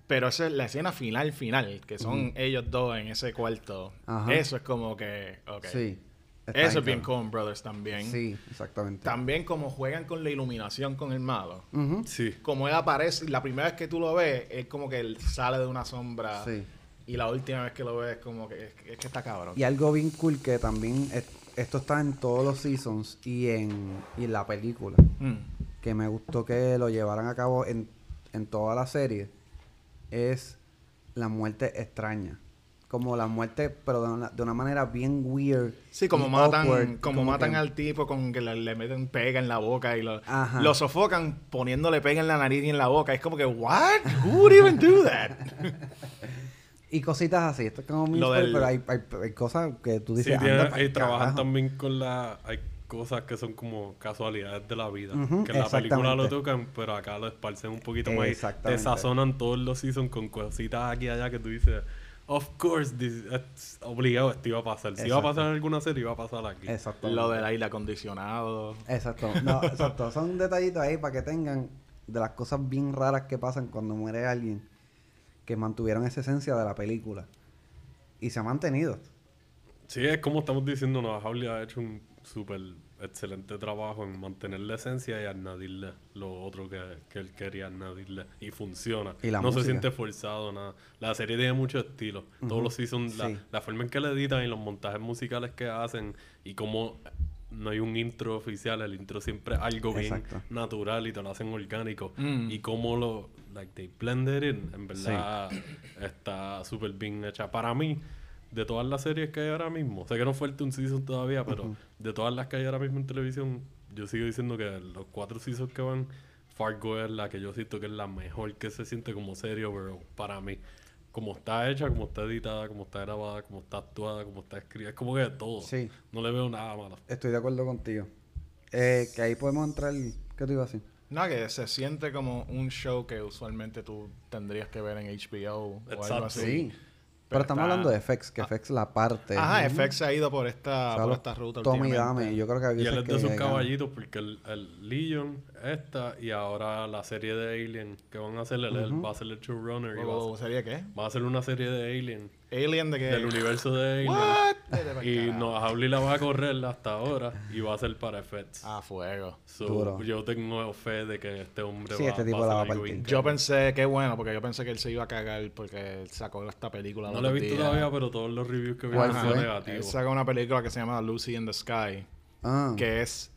Pero esa es la escena final, final, que son ellos dos en ese cuarto. Ajá. Eso es como que. Sí. Está Eso es bien. Coen Brothers también. Sí, exactamente. También como juegan con la iluminación con el malo. Sí. Como él aparece, la primera vez que tú lo ves, es como que él sale de una sombra. Sí. Y la última vez que lo ves, como que es, es que está cabrón. Y algo bien cool que también es- esto está en todos los seasons y en, y en la película. Mm. Que me gustó que lo llevaran a cabo en, en toda la serie. Es la muerte extraña. Como la muerte, pero de una, de una manera bien weird. Sí, como matan, awkward, como, matan que- al tipo con que le, le meten pega en la boca y lo, lo sofocan poniéndole pega en la nariz y en la boca. Es como que, what? Who would even do that? Y cositas así. Esto es como Lo del- pero hay, hay, hay cosas que tú Sí, dices. tiene- "Anda pa'l y trabajan carajo". también con la... Hay cosas que son como casualidades de la vida. Ujú, que en la película lo exactamente. tocan, pero acá lo esparcen un poquito más. y Te Exactamente. sazonan todos los seasons con cositas aquí y allá que tú dices... Of course, this, it's obligado esto iba a pasar. Si iba a Exacto. pasar en alguna serie, iba a pasar aquí. Exacto. lo del aire acondicionado. Exacto. No, exacto. Son detallitos ahí para que tengan de las cosas bien raras que pasan cuando muere alguien que mantuvieron esa esencia de la película. Y se ha mantenido. Sí, es como estamos diciendo, Noah Hawley ha hecho un súper excelente trabajo en mantener la esencia y añadirle lo otro que, que él quería añadirle. Y funciona. Y la no se siente forzado, nada. La serie tiene mucho estilo. Todos los seasons, la, Sí. la forma en que le editan y los montajes musicales que hacen y cómo no hay un intro oficial, el intro siempre es algo bien Exacto. natural y te lo hacen orgánico. Mm. Y cómo lo, like, they blended in, en verdad está súper bien hecha. Para mí, de todas las series que hay ahora mismo, sé que no falta un season todavía, pero de todas las que hay ahora mismo en televisión, yo sigo diciendo que los cuatro seasons que van, Fargo es la que yo siento que es la mejor que se siente como serie, pero para mí. Como está hecha, como está editada, como está grabada, como está actuada, como está escrita, es como que todo. Sí. No le veo nada malo. Estoy de acuerdo contigo. Eh, que ahí podemos entrar. ¿Qué te iba a decir? No, que se siente como un show que usualmente tú tendrías que ver en HBO o algo así. Sí. Pero, estamos está- hablando de FX, que FX la parte. Ajá, Ujú. FX se ha ido por esta, O sea, por esta ruta Tommy. Dame. Yo creo que había Y él es de gana. caballitos porque el, el Legion, esta y ahora la serie de Alien que van a hacer, va a ser el showrunner y va a, ¿O sería qué? va a hacer una serie de Alien, Alien de que... del universo de Alien. Y no, Hawley la va a correr hasta ahora y va a ser para FX. Ah, fuego. So, Duro. yo tengo fe de que este hombre Sí, va, este tipo va la a va partir. Yo pensé, qué bueno, porque yo pensé que él se iba a cagar porque sacó esta película. No la he visto todavía, pero todos los reviews que vi ¿Cuál han fue? sido Él negativos. sacó una película que se llama Lucy in the Sky, Ah, que es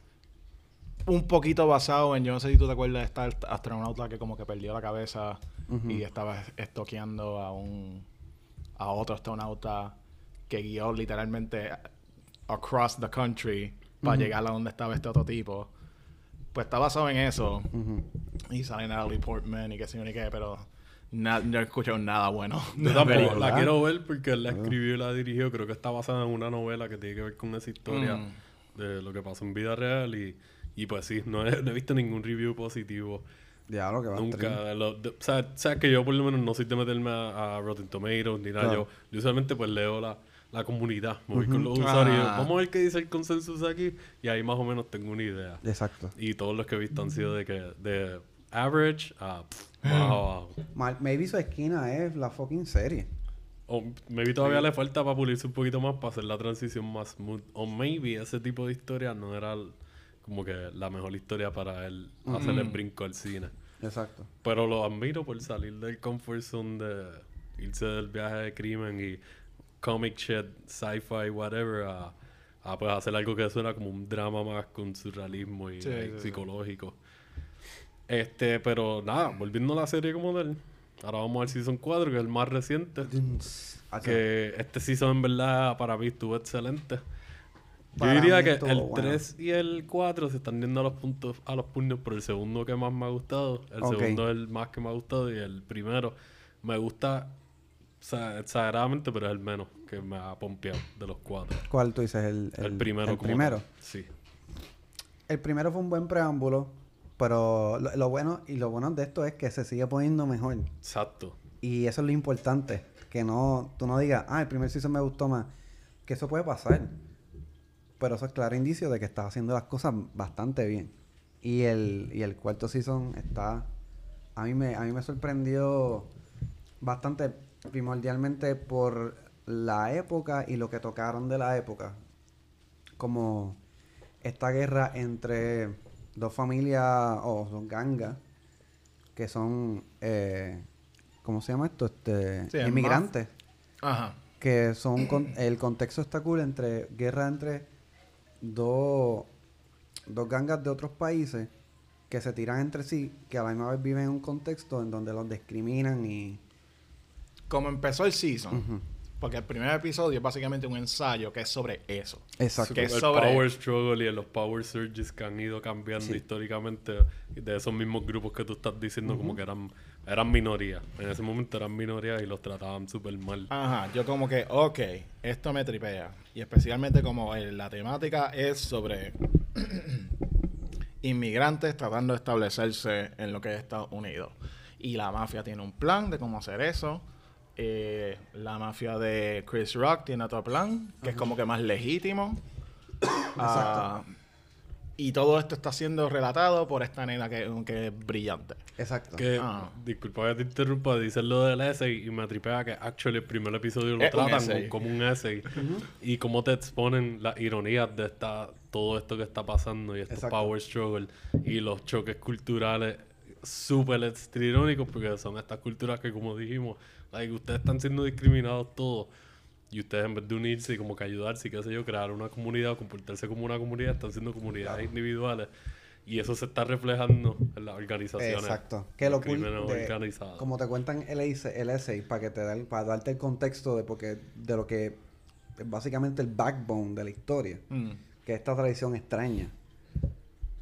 un poquito basado en, yo no sé si tú te acuerdas de esta astronauta que como que perdió la cabeza y estaba estoqueando a un a otro astronauta que guió literalmente across the country para llegar a donde estaba este otro tipo. Pues está basado en eso. ujú. Y sale Natalie Portman y qué sé yo ni qué, pero no he escuchado nada bueno. de la película. la quiero ver porque él la escribió y la dirigió. Creo que está basada en una novela que tiene que ver con esa historia Mm. de lo que pasó en vida real. Y, y pues sí, no he, no he visto ningún review positivo. Diablo, que va Nunca. lo- de- o sea, sabes que yo por lo menos no soy de meterme a, a Rotten Tomatoes ni nada. Claro. Yo, yo usualmente pues leo la, la comunidad, me voy con los usuarios. Ah. Vamos a ver qué dice el consensus aquí. Y ahí más o menos tengo una idea. Exacto. Y todos los que he visto han sido de que de average a bajo. Mal- maybe su esquina es la fucking serie. O maybe todavía le falta para pulirse un poquito más para hacer la transición más smooth. O maybe ese tipo de historia no era el- como que la mejor historia para él hacer el brinco al cine. Exacto. Pero lo admiro por salir del comfort zone de irse del viaje de crimen y comic shit, sci-fi, whatever, a, a, pues hacer algo que suena como un drama más con surrealismo y Sí, like, sí, sí. psicológico. Este, pero nada, volviendo a la serie como tal. Ahora vamos al season 4, que es el más reciente. Ah, Que este season en verdad para mí estuvo excelente. Yo diría que el bueno. 3 y el 4 se están yendo a los puntos a los puños, pero el segundo que más me ha gustado, el segundo es el más que me ha gustado y el primero me gusta exageradamente, pero es el menos que me ha pompeado de los cuatro. ¿Cuál tú dices? El, El, primero El primero. tal. Sí. El primero fue un buen preámbulo, pero lo, lo bueno y lo bueno de esto es que se sigue poniendo mejor. Exacto. Y eso es lo importante, que no tú no digas, ah, el primer season me gustó más, que eso puede pasar. Pero eso es claro indicio de que estás haciendo las cosas bastante bien. Y el, y el cuarto season está a mí me a mí me sorprendió bastante primordialmente por la época y lo que tocaron de la época. Como esta guerra entre dos familias o dos gangas que son eh, ¿cómo se llama esto? Este Sí, inmigrantes Ajá. que son con- el contexto está cool entre guerra entre dos dos gangas de otros países que se tiran entre sí, que a la misma vez viven en un contexto en donde los discriminan y Como empezó el season, porque el primer episodio es básicamente un ensayo que es sobre eso. exacto. Que es el sobre- power struggle y los power surges que han ido cambiando Sí. históricamente de esos mismos grupos que tú estás diciendo como que eran eran minorías en ese momento eran minorías y los trataban súper mal Ajá, yo como que, ok, esto me tripea. Y especialmente como eh, la temática es sobre inmigrantes tratando de establecerse en lo que es Estados Unidos. Y la mafia tiene un plan de cómo hacer eso. Eh, la mafia de Chris Rock tiene otro plan, que es como que más legítimo. Ah, y todo esto está siendo relatado por esta nena que, que es brillante. Exacto. que Ah. disculpa que te interrumpa dices lo del essay y me tripea que actually el primer episodio lo Es tratan como, un essay y cómo te exponen las ironías de esta todo esto que está pasando y estos Exacto. power struggle y los choques culturales súper extra irónicos porque son estas culturas que como dijimos like, ustedes están siendo discriminados todos y ustedes en vez de unirse y como que ayudarse y qué sé yo, crear una comunidad o comportarse como una comunidad, están siendo comunidades individuales y eso se está reflejando en las organizaciones. Exacto. Que lo cool de- como te cuentan el essay, el essay para que te da el- para darte el contexto de porque de lo que es básicamente el backbone de la historia, Mm. que es esta tradición extraña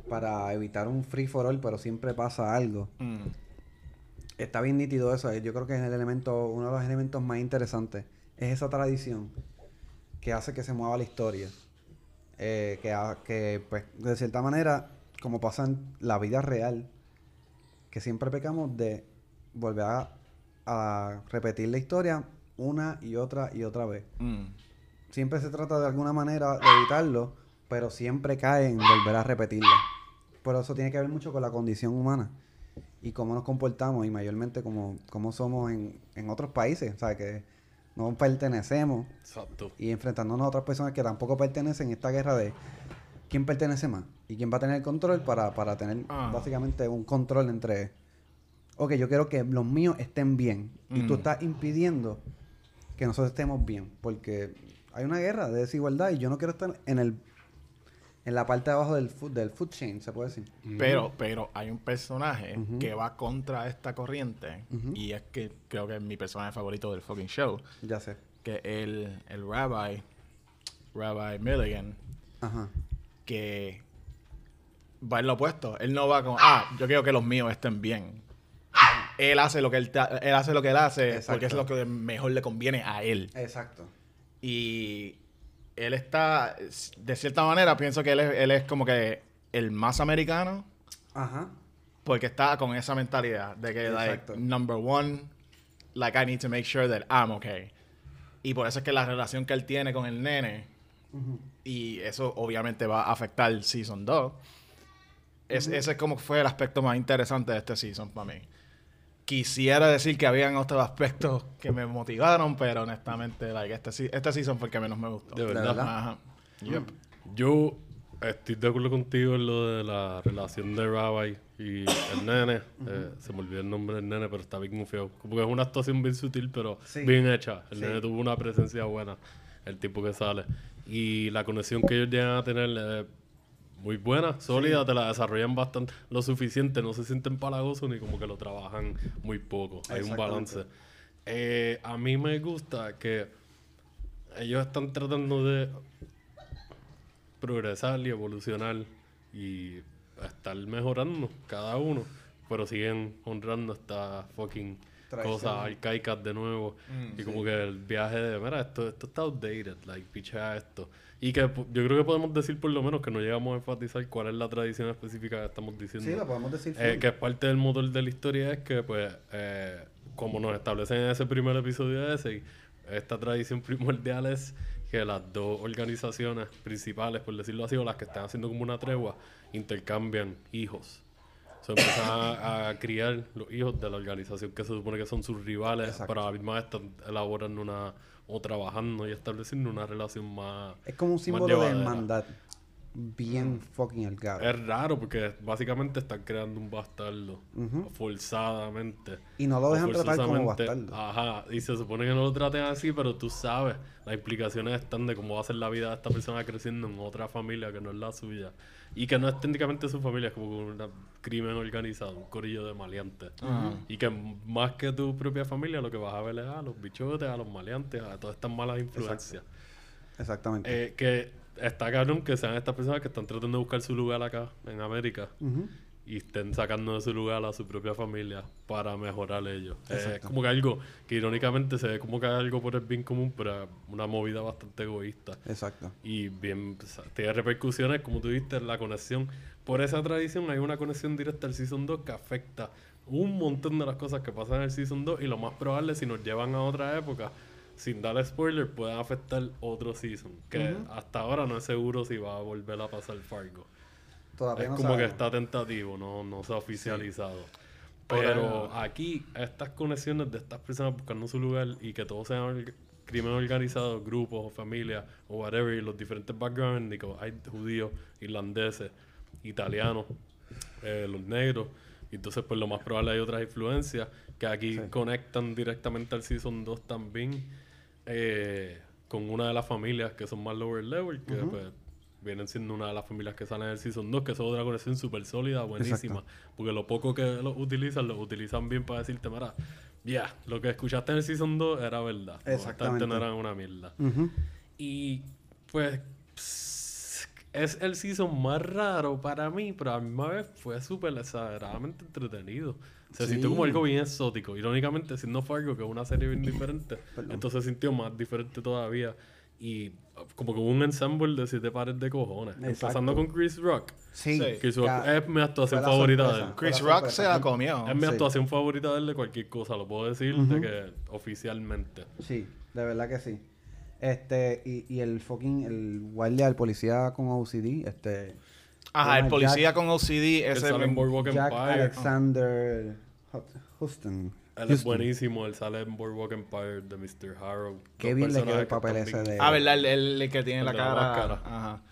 para evitar un free for all, pero siempre pasa algo. Mm. Está bien nítido eso. Yo creo que es el elemento, uno de los elementos más interesantes. Es esa tradición que hace que se mueva la historia. Eh, que, que, pues, de cierta manera, como pasa en la vida real, que siempre pecamos de volver a, a repetir la historia una y otra y otra vez. Mm. Siempre se trata de alguna manera de evitarlo, pero siempre cae en volver a repetirla. Por eso tiene que ver mucho con la condición humana y cómo nos comportamos y mayormente como, cómo somos en, en otros países. O sea, que no pertenecemos Exacto. y enfrentándonos a otras personas que tampoco pertenecen en esta guerra de quién pertenece más y quién va a tener el control para, para tener Ah. básicamente un control entre, ok, yo quiero que los míos estén bien y tú Mm. estás impidiendo que nosotros estemos bien porque hay una guerra de desigualdad y yo no quiero estar en el en la parte de abajo del food, del food chain, se puede decir. Pero, pero hay un personaje que va contra esta corriente. Y es que creo que es mi personaje favorito del fucking show. Ya sé. Que el, el rabbi, Rabbi Milligan, Ajá. que va en lo opuesto. Él no va con, ah, yo quiero que los míos estén bien. Él hace lo que él, él hace lo que él hace porque es lo que mejor le conviene a él. Exacto. Y él está, de cierta manera, pienso que él es, él es como que el más americano Ajá. porque está con esa mentalidad de que, Exacto. like, number one, like, I need to make sure that I'm okay. Y por eso es que la relación que él tiene con el nene, y eso obviamente va a afectar Season 2, Es- Ese es como fue el aspecto más interesante de este season para mí. Quisiera decir que habían otros aspectos que me motivaron, pero honestamente, like, este, este season fue el que menos me gustó. De verdad. Ajá. Yep. Yo estoy de acuerdo contigo en lo de la relación de Rabbi y el nene. Eh, se me olvidó el nombre del nene, pero está bien confiado. Como que es una actuación bien sutil, pero Sí. bien hecha. El Sí. nene tuvo una presencia buena, el tipo que sale. Y la conexión que ellos llegan a tener es muy buena, sólida, te la desarrollan bastante, lo suficiente, no se sienten palagosos ni como que lo trabajan muy poco. Hay un balance. Eh, a mí me gusta que ellos están tratando de progresar y evolucionar y estar mejorando cada uno, pero siguen honrando estas fucking cosas arcaicas de nuevo y como que el viaje de, mira, esto, esto está outdated, like, pichea esto. Y que yo creo que podemos decir por lo menos que no llegamos a enfatizar cuál es la tradición específica que estamos diciendo. Sí, lo podemos decir. Eh, que es parte del motor de la historia es que, pues, eh, como nos establecen en ese primer episodio de ese, esta tradición primordial es que las dos organizaciones principales, por decirlo así, o las que están haciendo como una tregua, intercambian hijos. Se empiezan a, a criar los hijos de la organización que se supone que son sus rivales, Exacto. pero a la misma vez están elaborando una, o trabajando y estableciendo una relación más... Es como un símbolo de hermandad. Bien fucking el caro. Es raro porque básicamente están creando un bastardo forzadamente. Y no lo dejan tratar como bastardo. Ajá, y se supone que no lo traten así, pero tú sabes, las implicaciones están de cómo va a ser la vida de esta persona creciendo en otra familia que no es la suya. Y que no es técnicamente su familia, es como un crimen organizado, un corillo de maleantes. Y que más que tu propia familia, lo que vas a ver es a los bichotes, a los maleantes, a todas estas malas influencias. Exactamente. Eh, que está cabrón que sean estas personas que están tratando de buscar su lugar acá, en América, Ujú. y estén sacando de su lugar a su propia familia para mejorar ellos. Es como que algo que irónicamente se ve como que algo por el bien común, pero una movida bastante egoísta. Exacto. Y bien, o sea, tiene repercusiones, como tú viste, la conexión. Por esa tradición hay una conexión directa al Season 2 que afecta un montón de las cosas que pasan en el Season 2 y lo más probable si nos llevan a otra época, sin darle spoiler, pueden afectar otro Season. Que hasta ahora no es seguro si va a volver a pasar Fargo. Todavía Es no como que está tentativo, no, no se ha oficializado. Pero- Pero aquí, estas conexiones de estas personas buscando su lugar y que todos sean crimen organizado, grupos o familias o whatever, y los diferentes backgrounds étnicos, hay judíos, irlandeses, italianos, eh, los negros, y entonces pues lo más probable hay otras influencias que aquí conectan directamente al Season 2 también eh, con una de las familias que son más lower level, que pues vienen siendo una de las familias que salen en el Season 2, que es otra conexión súper sólida, buenísima. Porque lo poco que lo utilizan, lo utilizan bien para decirte, mira, ya, lo que escuchaste en el Season 2 era verdad. Exactamente. no era una mierda. Y pues es el season más raro para mí, pero a la misma vez fue súper exageradamente entretenido. Se Sí. sintió como algo bien exótico. Irónicamente, siendo Fargo, que es una serie bien diferente, entonces se sintió más diferente todavía. Y uh, como que hubo un ensemble de siete pares de cojones. Exacto. Empezando con Chris Rock. Sí. Chris Rock Ya- es mi actuación favorita de él. Chris Rock se la comió. Es mi Sí. actuación favorita de él de cualquier cosa, lo puedo decir de que oficialmente. Sí, de verdad que sí. Este, y, y el fucking, el guardia, el policía con OCD, este... Ajá, el Jack- policía con OCD, ese... sale en Boardwalk Jack Empire. Alexander Hut- Houston. Él es buenísimo, él sale en Boardwalk Empire de Mr. Harrow. Qué bien le queda el papel ese de... Ah, ¿verdad? El, el- el que tiene El la de la cara... Ajá.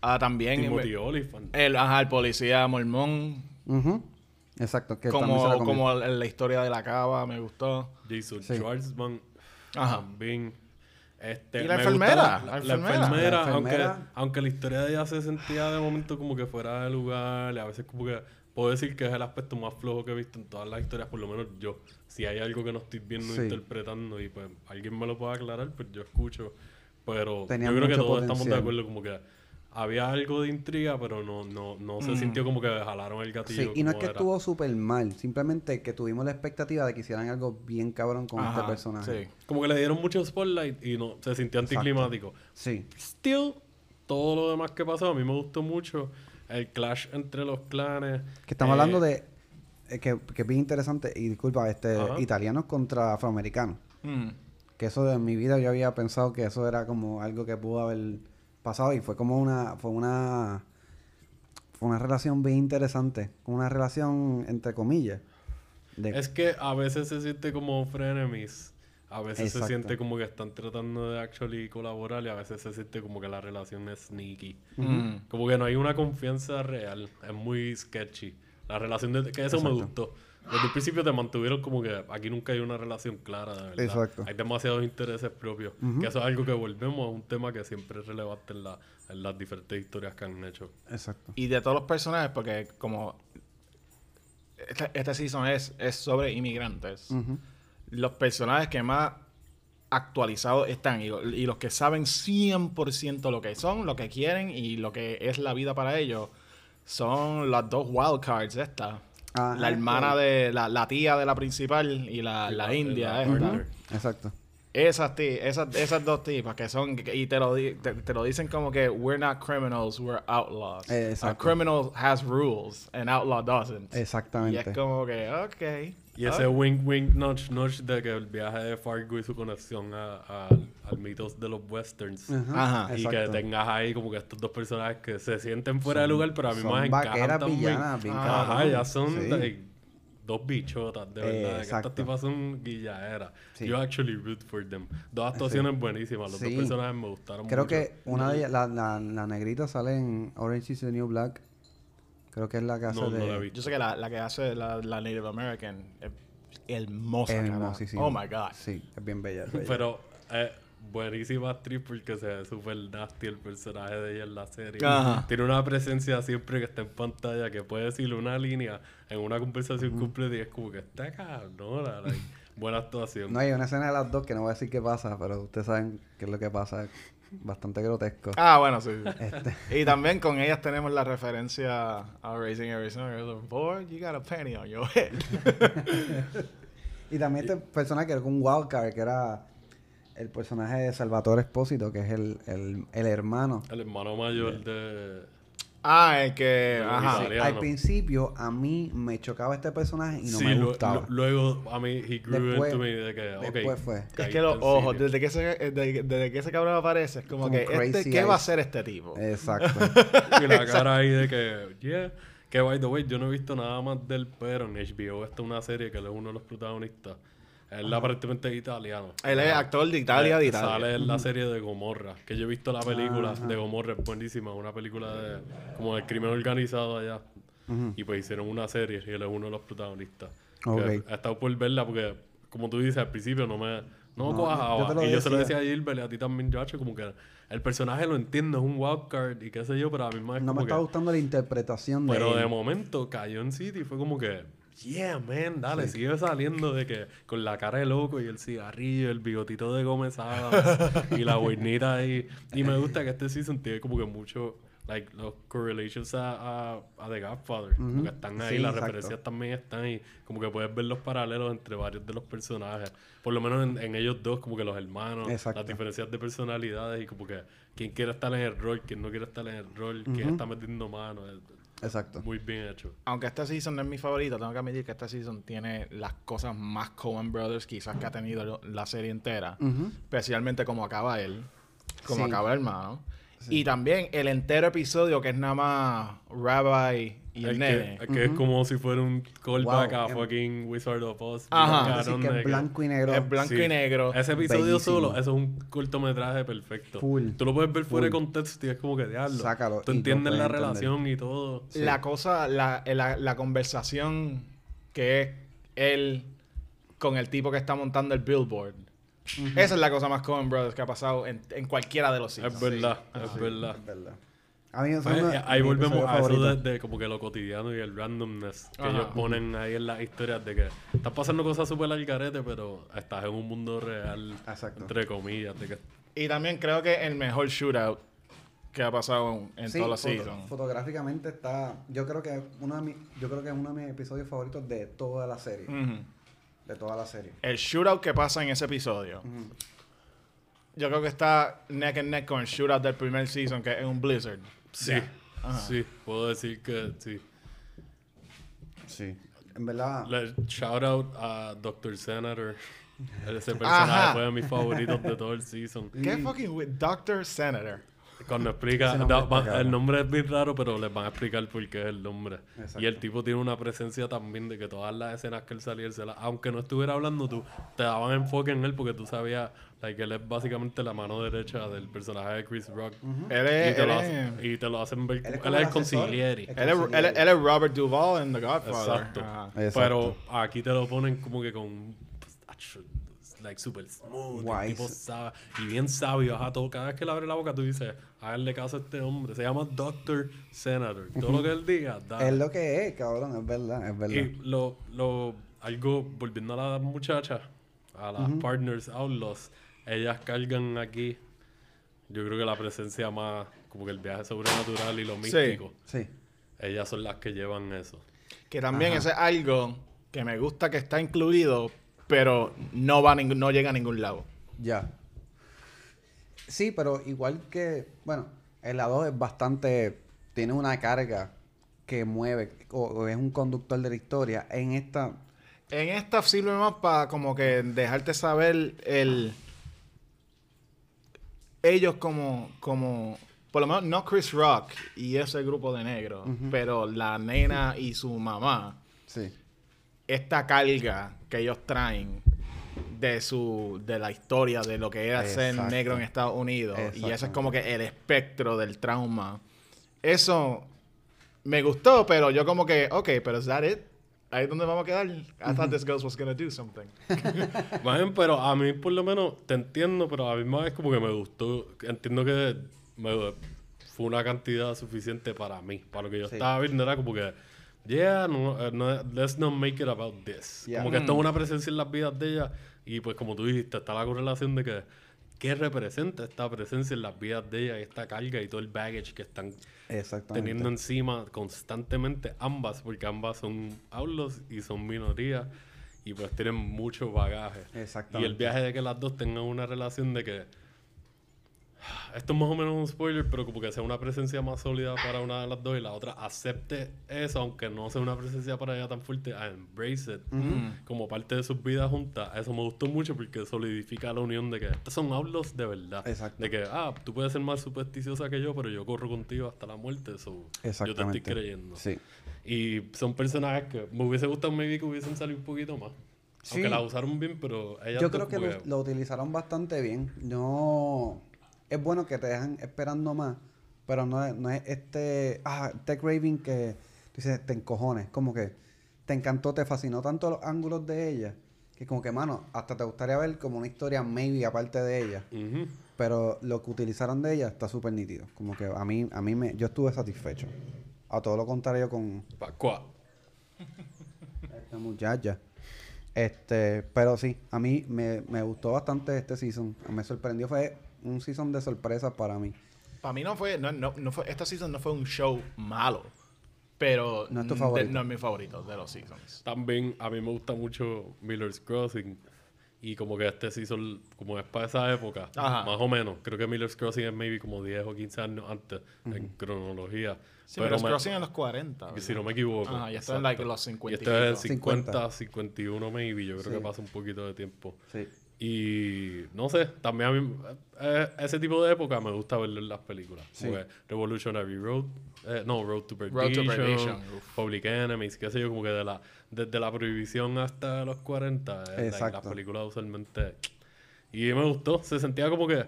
Ah, también... Timothy Olyphant. El, ajá, el policía mormón. Ujú. Exacto, que se la Como, como la historia de la cava, me gustó. Jason Sí. Schwartzman. Ajá. También. Este, ¿Y la me enfermera? La La, la enfermera. enfermera, La enfermera. Aunque, aunque la historia de ella se sentía de momento como que fuera de lugar. y A veces como que puedo decir que es el aspecto más flojo que he visto en todas las historias, por lo menos yo. Si hay algo que no estoy viendo Sí. interpretando y pues alguien me lo puede aclarar, pues yo escucho. Pero Tenía yo creo que todos estamos de acuerdo como que había algo de intriga, pero no, no, no se sintió como que jalaron el gatillo. Sí, y no es que era. estuvo súper mal, simplemente que tuvimos la expectativa de que hicieran algo bien cabrón con Ajá, este personaje. Sí. Como que le dieron mucho spotlight y no se sintió anticlimático. Sí. Still, todo lo demás que pasó, a mí me gustó mucho. El clash entre los clanes. Que estamos Eh, hablando de... eh, que, que es bien interesante, y disculpa, este, Ajá. italianos contra afroamericanos. Mm. Que eso de mi vida yo había pensado que eso era como algo que pudo haber pasado y fue como una... Fue una... fue una relación bien interesante. Una relación, entre comillas. de- Es que a veces se siente como frenemies. A veces Exacto. se siente como que están tratando de actually colaborar y a veces se siente como que la relación es sneaky. Mm. Como que no hay una confianza real. Es muy sketchy. La relación de... Que eso me Exacto. gustó. Desde el principio te mantuvieron como que aquí nunca hay una relación clara, de verdad. Exacto. Hay demasiados intereses propios. Que eso es algo que volvemos a un tema que siempre es relevante en, la- en las diferentes historias que han hecho. Exacto. Y de todos los personajes, porque como este, este season es, es sobre inmigrantes, los personajes que más actualizados están y, y los que saben 100% lo que son, lo que quieren y lo que es la vida para ellos, son las dos wildcards estas. Ajá, la hermana de la, la tía de la principal y la, la india la- esta. Ujú. Exacto. Esas, ti- esas, esas dos tipas que son, y te lo, di- te, te lo dicen como que we're not criminals, we're outlaws. Eh, A criminal has rules, an outlaw doesn't. Exactamente. Y es como que, ok. Y ese wink, wink, nudge, nudge de que el viaje de Fargo y su conexión a, a- al mitos de los westerns. Ajá, Ajá. Y que tengas ahí como que estos dos personajes que se sienten fuera de Son- lugar, pero a mí más encajan también. villanas, bien Ajá, cabrón. ya son Sí. like, dos bichotas, de Eh, verdad. que estas tipas son guilladeras. Sí. Yo actually root for them. Dos actuaciones buenísimas. Los Sí. dos personajes me gustaron Creo mucho. que una de ellas, la, la, la negrita sale en Orange is the New Black. Creo que es la que hace No, de... no la. Yo sé que la, la que hace la, la Native American es hermosa. Es hermosísima. Oh my God. Sí, es bien bella. es bella. Pero eh, buenísima actriz porque se ve súper nasty el personaje de ella en la serie. Ajá. Tiene una presencia siempre que está en pantalla que puede decirle una línea en una conversación completa y es como que está cabrona. like, buena actuación. No hay una escena de las dos que no voy a decir qué pasa, pero ustedes saben qué es lo que pasa. Bastante grotesco. Ah, bueno, sí. sí. Este, Y también con ellas tenemos la referencia a Raising Arizona. Boy, you got a penny on your head. y también este personaje que era un wildcard, que era el personaje de Salvatore Espósito, que es el, el, el hermano. El hermano mayor de... ah, el que. Ajá. Al principio a mí me chocaba este personaje y no Sí, me gustaba. lu- luego a mí, he grew Después- into me de que, ok. después fue. Es que los ojos, desde que ese, eh, desde, desde que ese cabrón aparece, es como Como que, este, ¿qué va a hacer este tipo? Exacto. Y la cara ahí de que, yeah. Que by the way, yo no he visto nada más del pero en HBO. Esta es una serie que él es uno de los protagonistas. Él aparentemente es italiano. Él es actor de Italia, de Eh, Italia. Sale en la serie de Gomorra. Que yo he visto la película de Gomorra, es buenísima. Una película de como del crimen organizado allá. Y pues hicieron una serie y él es uno de los protagonistas. Que Ok. He estado por verla porque, como tú dices, al principio no me, no me No, cuajaba. yo te lo y yo se lo decía. a Gilbert y a ti también, Josh, como que el personaje lo entiendo, es un wildcard y qué sé yo, pero a mí más No me está que... gustando la interpretación de Pero él. de momento cayó en City y fue como que, yeah, man, dale, sigue saliendo de que con la cara de loco y el cigarrillo, el bigotito de Gómez y la boinita ahí. Y me gusta que este season tiene como que mucho, like, los correlations a, a, a The Godfather. Como que están ahí, Sí, las exacto. referencias también están ahí. Como que puedes ver los paralelos entre varios de los personajes. Por lo menos en, en ellos dos, como que los hermanos, Exacto. las diferencias de personalidades y como que quién quiere estar en el rol, quién no quiere estar en el rol, quién está metiendo mano. Exacto. muy bien hecho. Aunque este season no es mi favorito, tengo que admitir que este season tiene las cosas más Coen Brothers quizás que ha tenido lo- la serie entera. Especialmente como acaba él, como Sí. acaba el hermano. Y también el entero episodio que es nada más Rabbi y el Es nene. que, es, que es como si fuera un callback Wow, a fucking Wizard of Oz. Ajá. Así que es blanco y negro. Es blanco Sí. y negro. Ese episodio Bellísimo. solo, eso es un cortometraje perfecto. Full. Tú lo puedes ver fuera de contexto y es como que diablo. Sácalo Tú entiendes la entender. relación y todo. Sí. La cosa, la, la, la conversación que es él con el tipo que está montando el billboard. Esa es la cosa más Coen Brothers que ha pasado en, en cualquiera de los Es seasons. verdad, es verdad. Es verdad. A mí eso Pues, eh, ahí volvemos a eso de, de como que lo cotidiano y el randomness que Ajá. ellos ponen ahí en las historias de que están pasando cosas súper al carete, pero estás en un mundo real, Exacto. entre comillas, de que Y también creo que el mejor shootout que ha pasado en Sí, todos los foto- seasons. fotográficamente está. Yo creo que uno de mis, yo creo que es uno de mis episodios favoritos de toda la serie. De toda la serie. El shootout que pasa en ese episodio. Yo creo que está neck and neck con el shootout del primer season, que es un Blizzard. Sí, Ajá. sí, puedo decir que sí. Sí. En verdad. Le, shout out a Dr. Senator. Ese personaje Ajá. fue de mis favoritos de todo el season. ¿Qué fucking with Dr. Senator? Cuando explica, da- va- el nombre es bien raro, pero les van a explicar por qué es el nombre. Exacto. Y el tipo tiene una presencia también de que todas las escenas que él salía, él se las- aunque no estuviera hablando, tú te daban enfoque en él porque tú sabías like, que él es básicamente la mano derecha del personaje de Chris Rock. Él y, es, te él lo es- y te lo hacen ver. Él Él es el consigliere. Él es- él es- él es Robert Duvall en The Godfather. Exacto. Exacto. Pero aquí te lo ponen como que con. Like super smooth, Wise. tipo sabe- y bien sabio, ajá, todo, cada vez que le abre la boca tú dices, háganle caso a este hombre, se llama Doctor Senator, todo lo que él diga, dale. Es lo que es, cabrón, es verdad, es verdad. Y lo, lo, algo, volviendo a las muchachas, a las partners outlaws, ellas cargan aquí, yo creo que la presencia más, como que el viaje sobrenatural y lo místico, Sí. ellas son las que llevan eso. Que también ese es algo que me gusta que está incluido, pero no va a ningún- no llega a ningún lado. Ya. Sí, pero igual que, bueno, el A2 es bastante, tiene una carga que mueve, o, o es un conductor de la historia. En esta, En esta sirve más para como que dejarte saber el ellos como como por lo menos no Chris Rock y ese grupo de negros, pero la nena y su mamá, sí, esta carga que ellos traen de su de la historia de lo que era ser Exacto. negro en Estados Unidos y ese es como que el espectro del trauma. Eso me gustó, pero yo como que, ok, pero is that it? Ahí es donde vamos a quedar. I thought this girl was gonna do something. Bueno, pero a mí por lo menos te entiendo, pero a la misma vez como que me gustó. Entiendo que me- fue una cantidad suficiente para mí. Para lo que yo Sí. estaba viendo era como que, yeah, no, eh, no, let's not make it about this. Yeah. Como que esto es una presencia en las vidas de ella. Y pues como tú dijiste, está la correlación de que qué representa esta presencia en las vidas de ella y esta carga y todo el baggage que están teniendo encima constantemente ambas, porque ambas son outlaws y son minorías y pues tienen mucho bagaje. Y Exactamente. el viaje de que las dos tengan una relación de que esto es más o menos un spoiler, pero como que sea una presencia más sólida para una de las dos y la otra acepte eso, aunque no sea una presencia para ella tan fuerte, a embrace it como parte de sus vidas juntas. Eso me gustó mucho porque solidifica la unión de que estos son outlaws de verdad. Exacto. De que, ah, tú puedes ser más supersticiosa que yo, pero yo corro contigo hasta la muerte, so yo te estoy Exactamente. creyendo. Sí. Y son personajes que me hubiese gustado maybe que hubiesen salido un poquito más. Sí. Aunque la usaron bien, pero ellas Yo creo que lo, lo utilizaron bastante bien. No. Es bueno que te dejan esperando más, pero no es, no es este. Ah, este craving que dices, te encojones. Como que te encantó, te fascinó tanto los ángulos de ella, que como que, mano, hasta te gustaría ver como una historia maybe aparte de ella. Pero lo que utilizaron de ella está súper nítido. Como que a mí, a mí me, yo estuve satisfecho. A todo lo contrario con Pascua. esta muchacha. Este, pero sí, a mí me, me gustó bastante este season. Me sorprendió, fue un season de sorpresa para mí. Para mí no fue, no, no, no fue, esta season no fue un show malo, pero No es tu de- favorito. no es mi favorito de los seasons. También a mí me gusta mucho Miller's Crossing. Y como que este season, como es para esa época, Ajá. más o menos. Creo que Miller's Crossing es maybe como 10 o 15 años antes en cronología. Sí, pero pero me- Crossing en los 40. si no me equivoco. Ajá, ya está en exacto. like, los Y 50 y este es pico. 50, 51 maybe. Yo creo Sí. que pasa un poquito de tiempo. Sí. Y no sé, también a mí, eh, ese tipo de época me gusta verlo en las películas. Sí. Como que Revolutionary Road, eh, no, Road to Road Perdition, to Perdition. Public Enemies, qué sé yo, como que de la, desde la prohibición hasta los 40, eh, like, las películas usualmente. Y me gustó, se sentía como que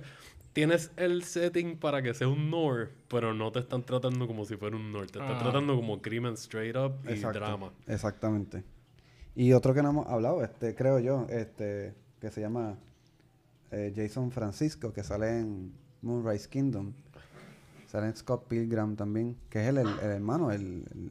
tienes el setting para que sea un noir, pero no te están tratando como si fuera un noir, te están Ah. tratando como crimen straight up y Exacto. drama. Exactamente. Y otro que no hemos hablado, este, creo yo, este, que se llama eh, Jason Francisco, que sale en Moonrise Kingdom. Sale en Scott Pilgrim también, que es el, el- el hermano, el, el,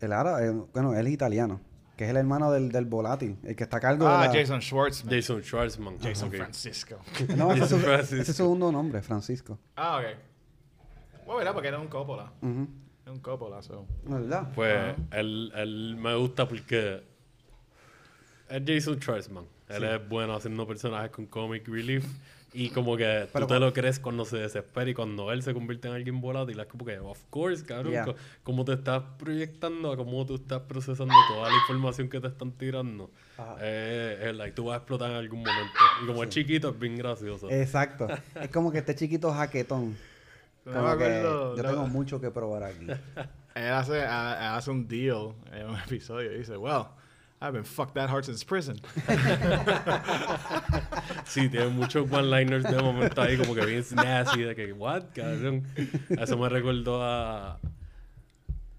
el árabe, eh, bueno, él es italiano, que es el hermano del, del volátil, el que está a cargo Ah, de la... Jason Schwartzman. Jason Schwartzman. Jason ok. Francisco. No, ese es, su, Jason Francisco. ese es su segundo nombre, Francisco. ah, ok. Bueno, era porque era un Coppola. Ujú. Era un Coppola, so. ¿Verdad? Pues Ajá. él, él me gusta porque es Jason Schwartzman. Él es bueno haciendo personajes con comic relief. Y como que Pero tú te lo crees cuando se desespera y cuando él se convierte en alguien volátil, es como que, of course, cabrón. Yeah. co- Como te estás proyectando a cómo tú estás procesando toda la información que te están tirando. Eh, es like, tú vas a explotar en algún momento. Y como es chiquito, es bien gracioso. Exacto. es como que este chiquito jaquetón. No Como me que acuerdo, yo no- tengo mucho que probar aquí. Él hace, a- él hace un deal en un episodio y dice, well, I've been fucked that hard since prison. Sí, tiene muchos one-liners de momento ahí como que bien nasty, de que, what, cabrón. Eso me recordó a...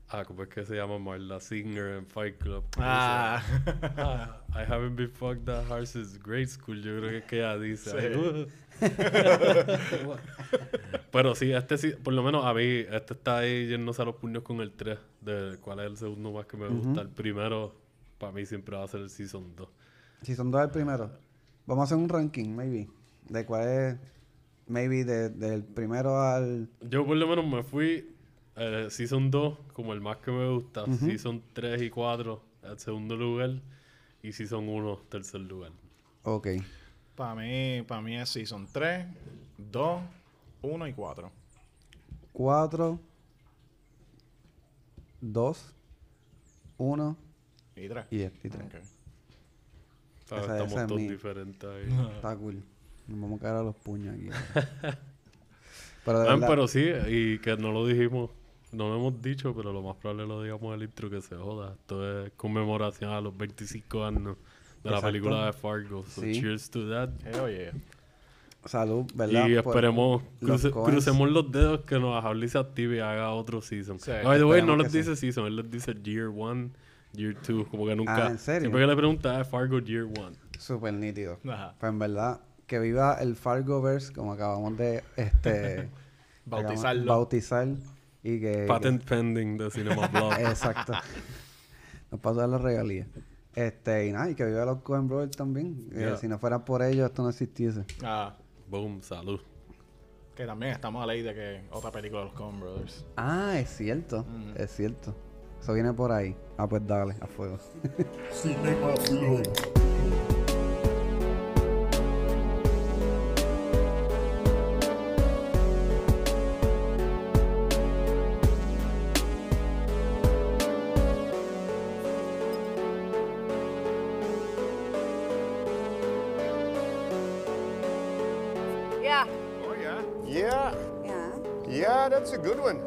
Ah, ¿cómo es que se llama Marla Singer en Fight Club? ah. Ah, I haven't been fucked that hard since grade school. Yo creo que es que ella dice. Sí. Uh. Pero sí, este sí, por lo menos a mí, este está ahí yéndose a los puños con el 3. De cuál es el segundo más que me gusta. El primero, para mí, siempre va a ser el Season 2. Si son dos el primero. Vamos a hacer un ranking, maybe. De cuál es, maybe, de- del primero al... Yo por lo menos me fui eh, Season 2 como el más que me gusta. Season 3 y 4 el segundo lugar. Y Season 1 tercer lugar. Ok. Para mí, para mí es Season 3, 2, 1 y 4. Cuatro. Dos. Uno. Y 3. Y este y tres. Ah, Esa- Estamos esa es todos mi- diferentes ahí. Está cool. Nos vamos a caer a los puños aquí. pero de Ah, verdad, pero sí, y que no lo dijimos, no lo hemos dicho, pero lo más probable lo digamos en el intro que se joda. Esto es conmemoración a los 25 años de la Exacto. película de Fargo. So Sí. cheers to that. Hell yeah. salud, ¿verdad? Y Por- esperemos, los cruce- Coens. crucemos los dedos que nos Harley se active y haga otro season. Sí. By the way, no Esperemos les que dice season, él les dice year one, year two. Como que nunca. Ah, ¿en serio? Siempre que le pregunta es Fargo year one. Súper nítido. Ajá. Pues en verdad, que viva el Fargoverse, como acabamos de este Bautizarlo. bautizar. Y que. Patent pending de Cinema Blog. exacto. Nos pasa a la regalía. Este, y nada, y que viva los Coen Brothers también. Eh, si no fuera por ellos, esto no existiese. Ah, Boom, salud. que también estamos a ley de que otra película de los Coen Brothers. Ah, es cierto. Es cierto. Eso viene por ahí. Ah, pues dale, a fuego. Cinema Blog. Yeah. Oh, yeah. Yeah, Yeah. yeah, that's a good one.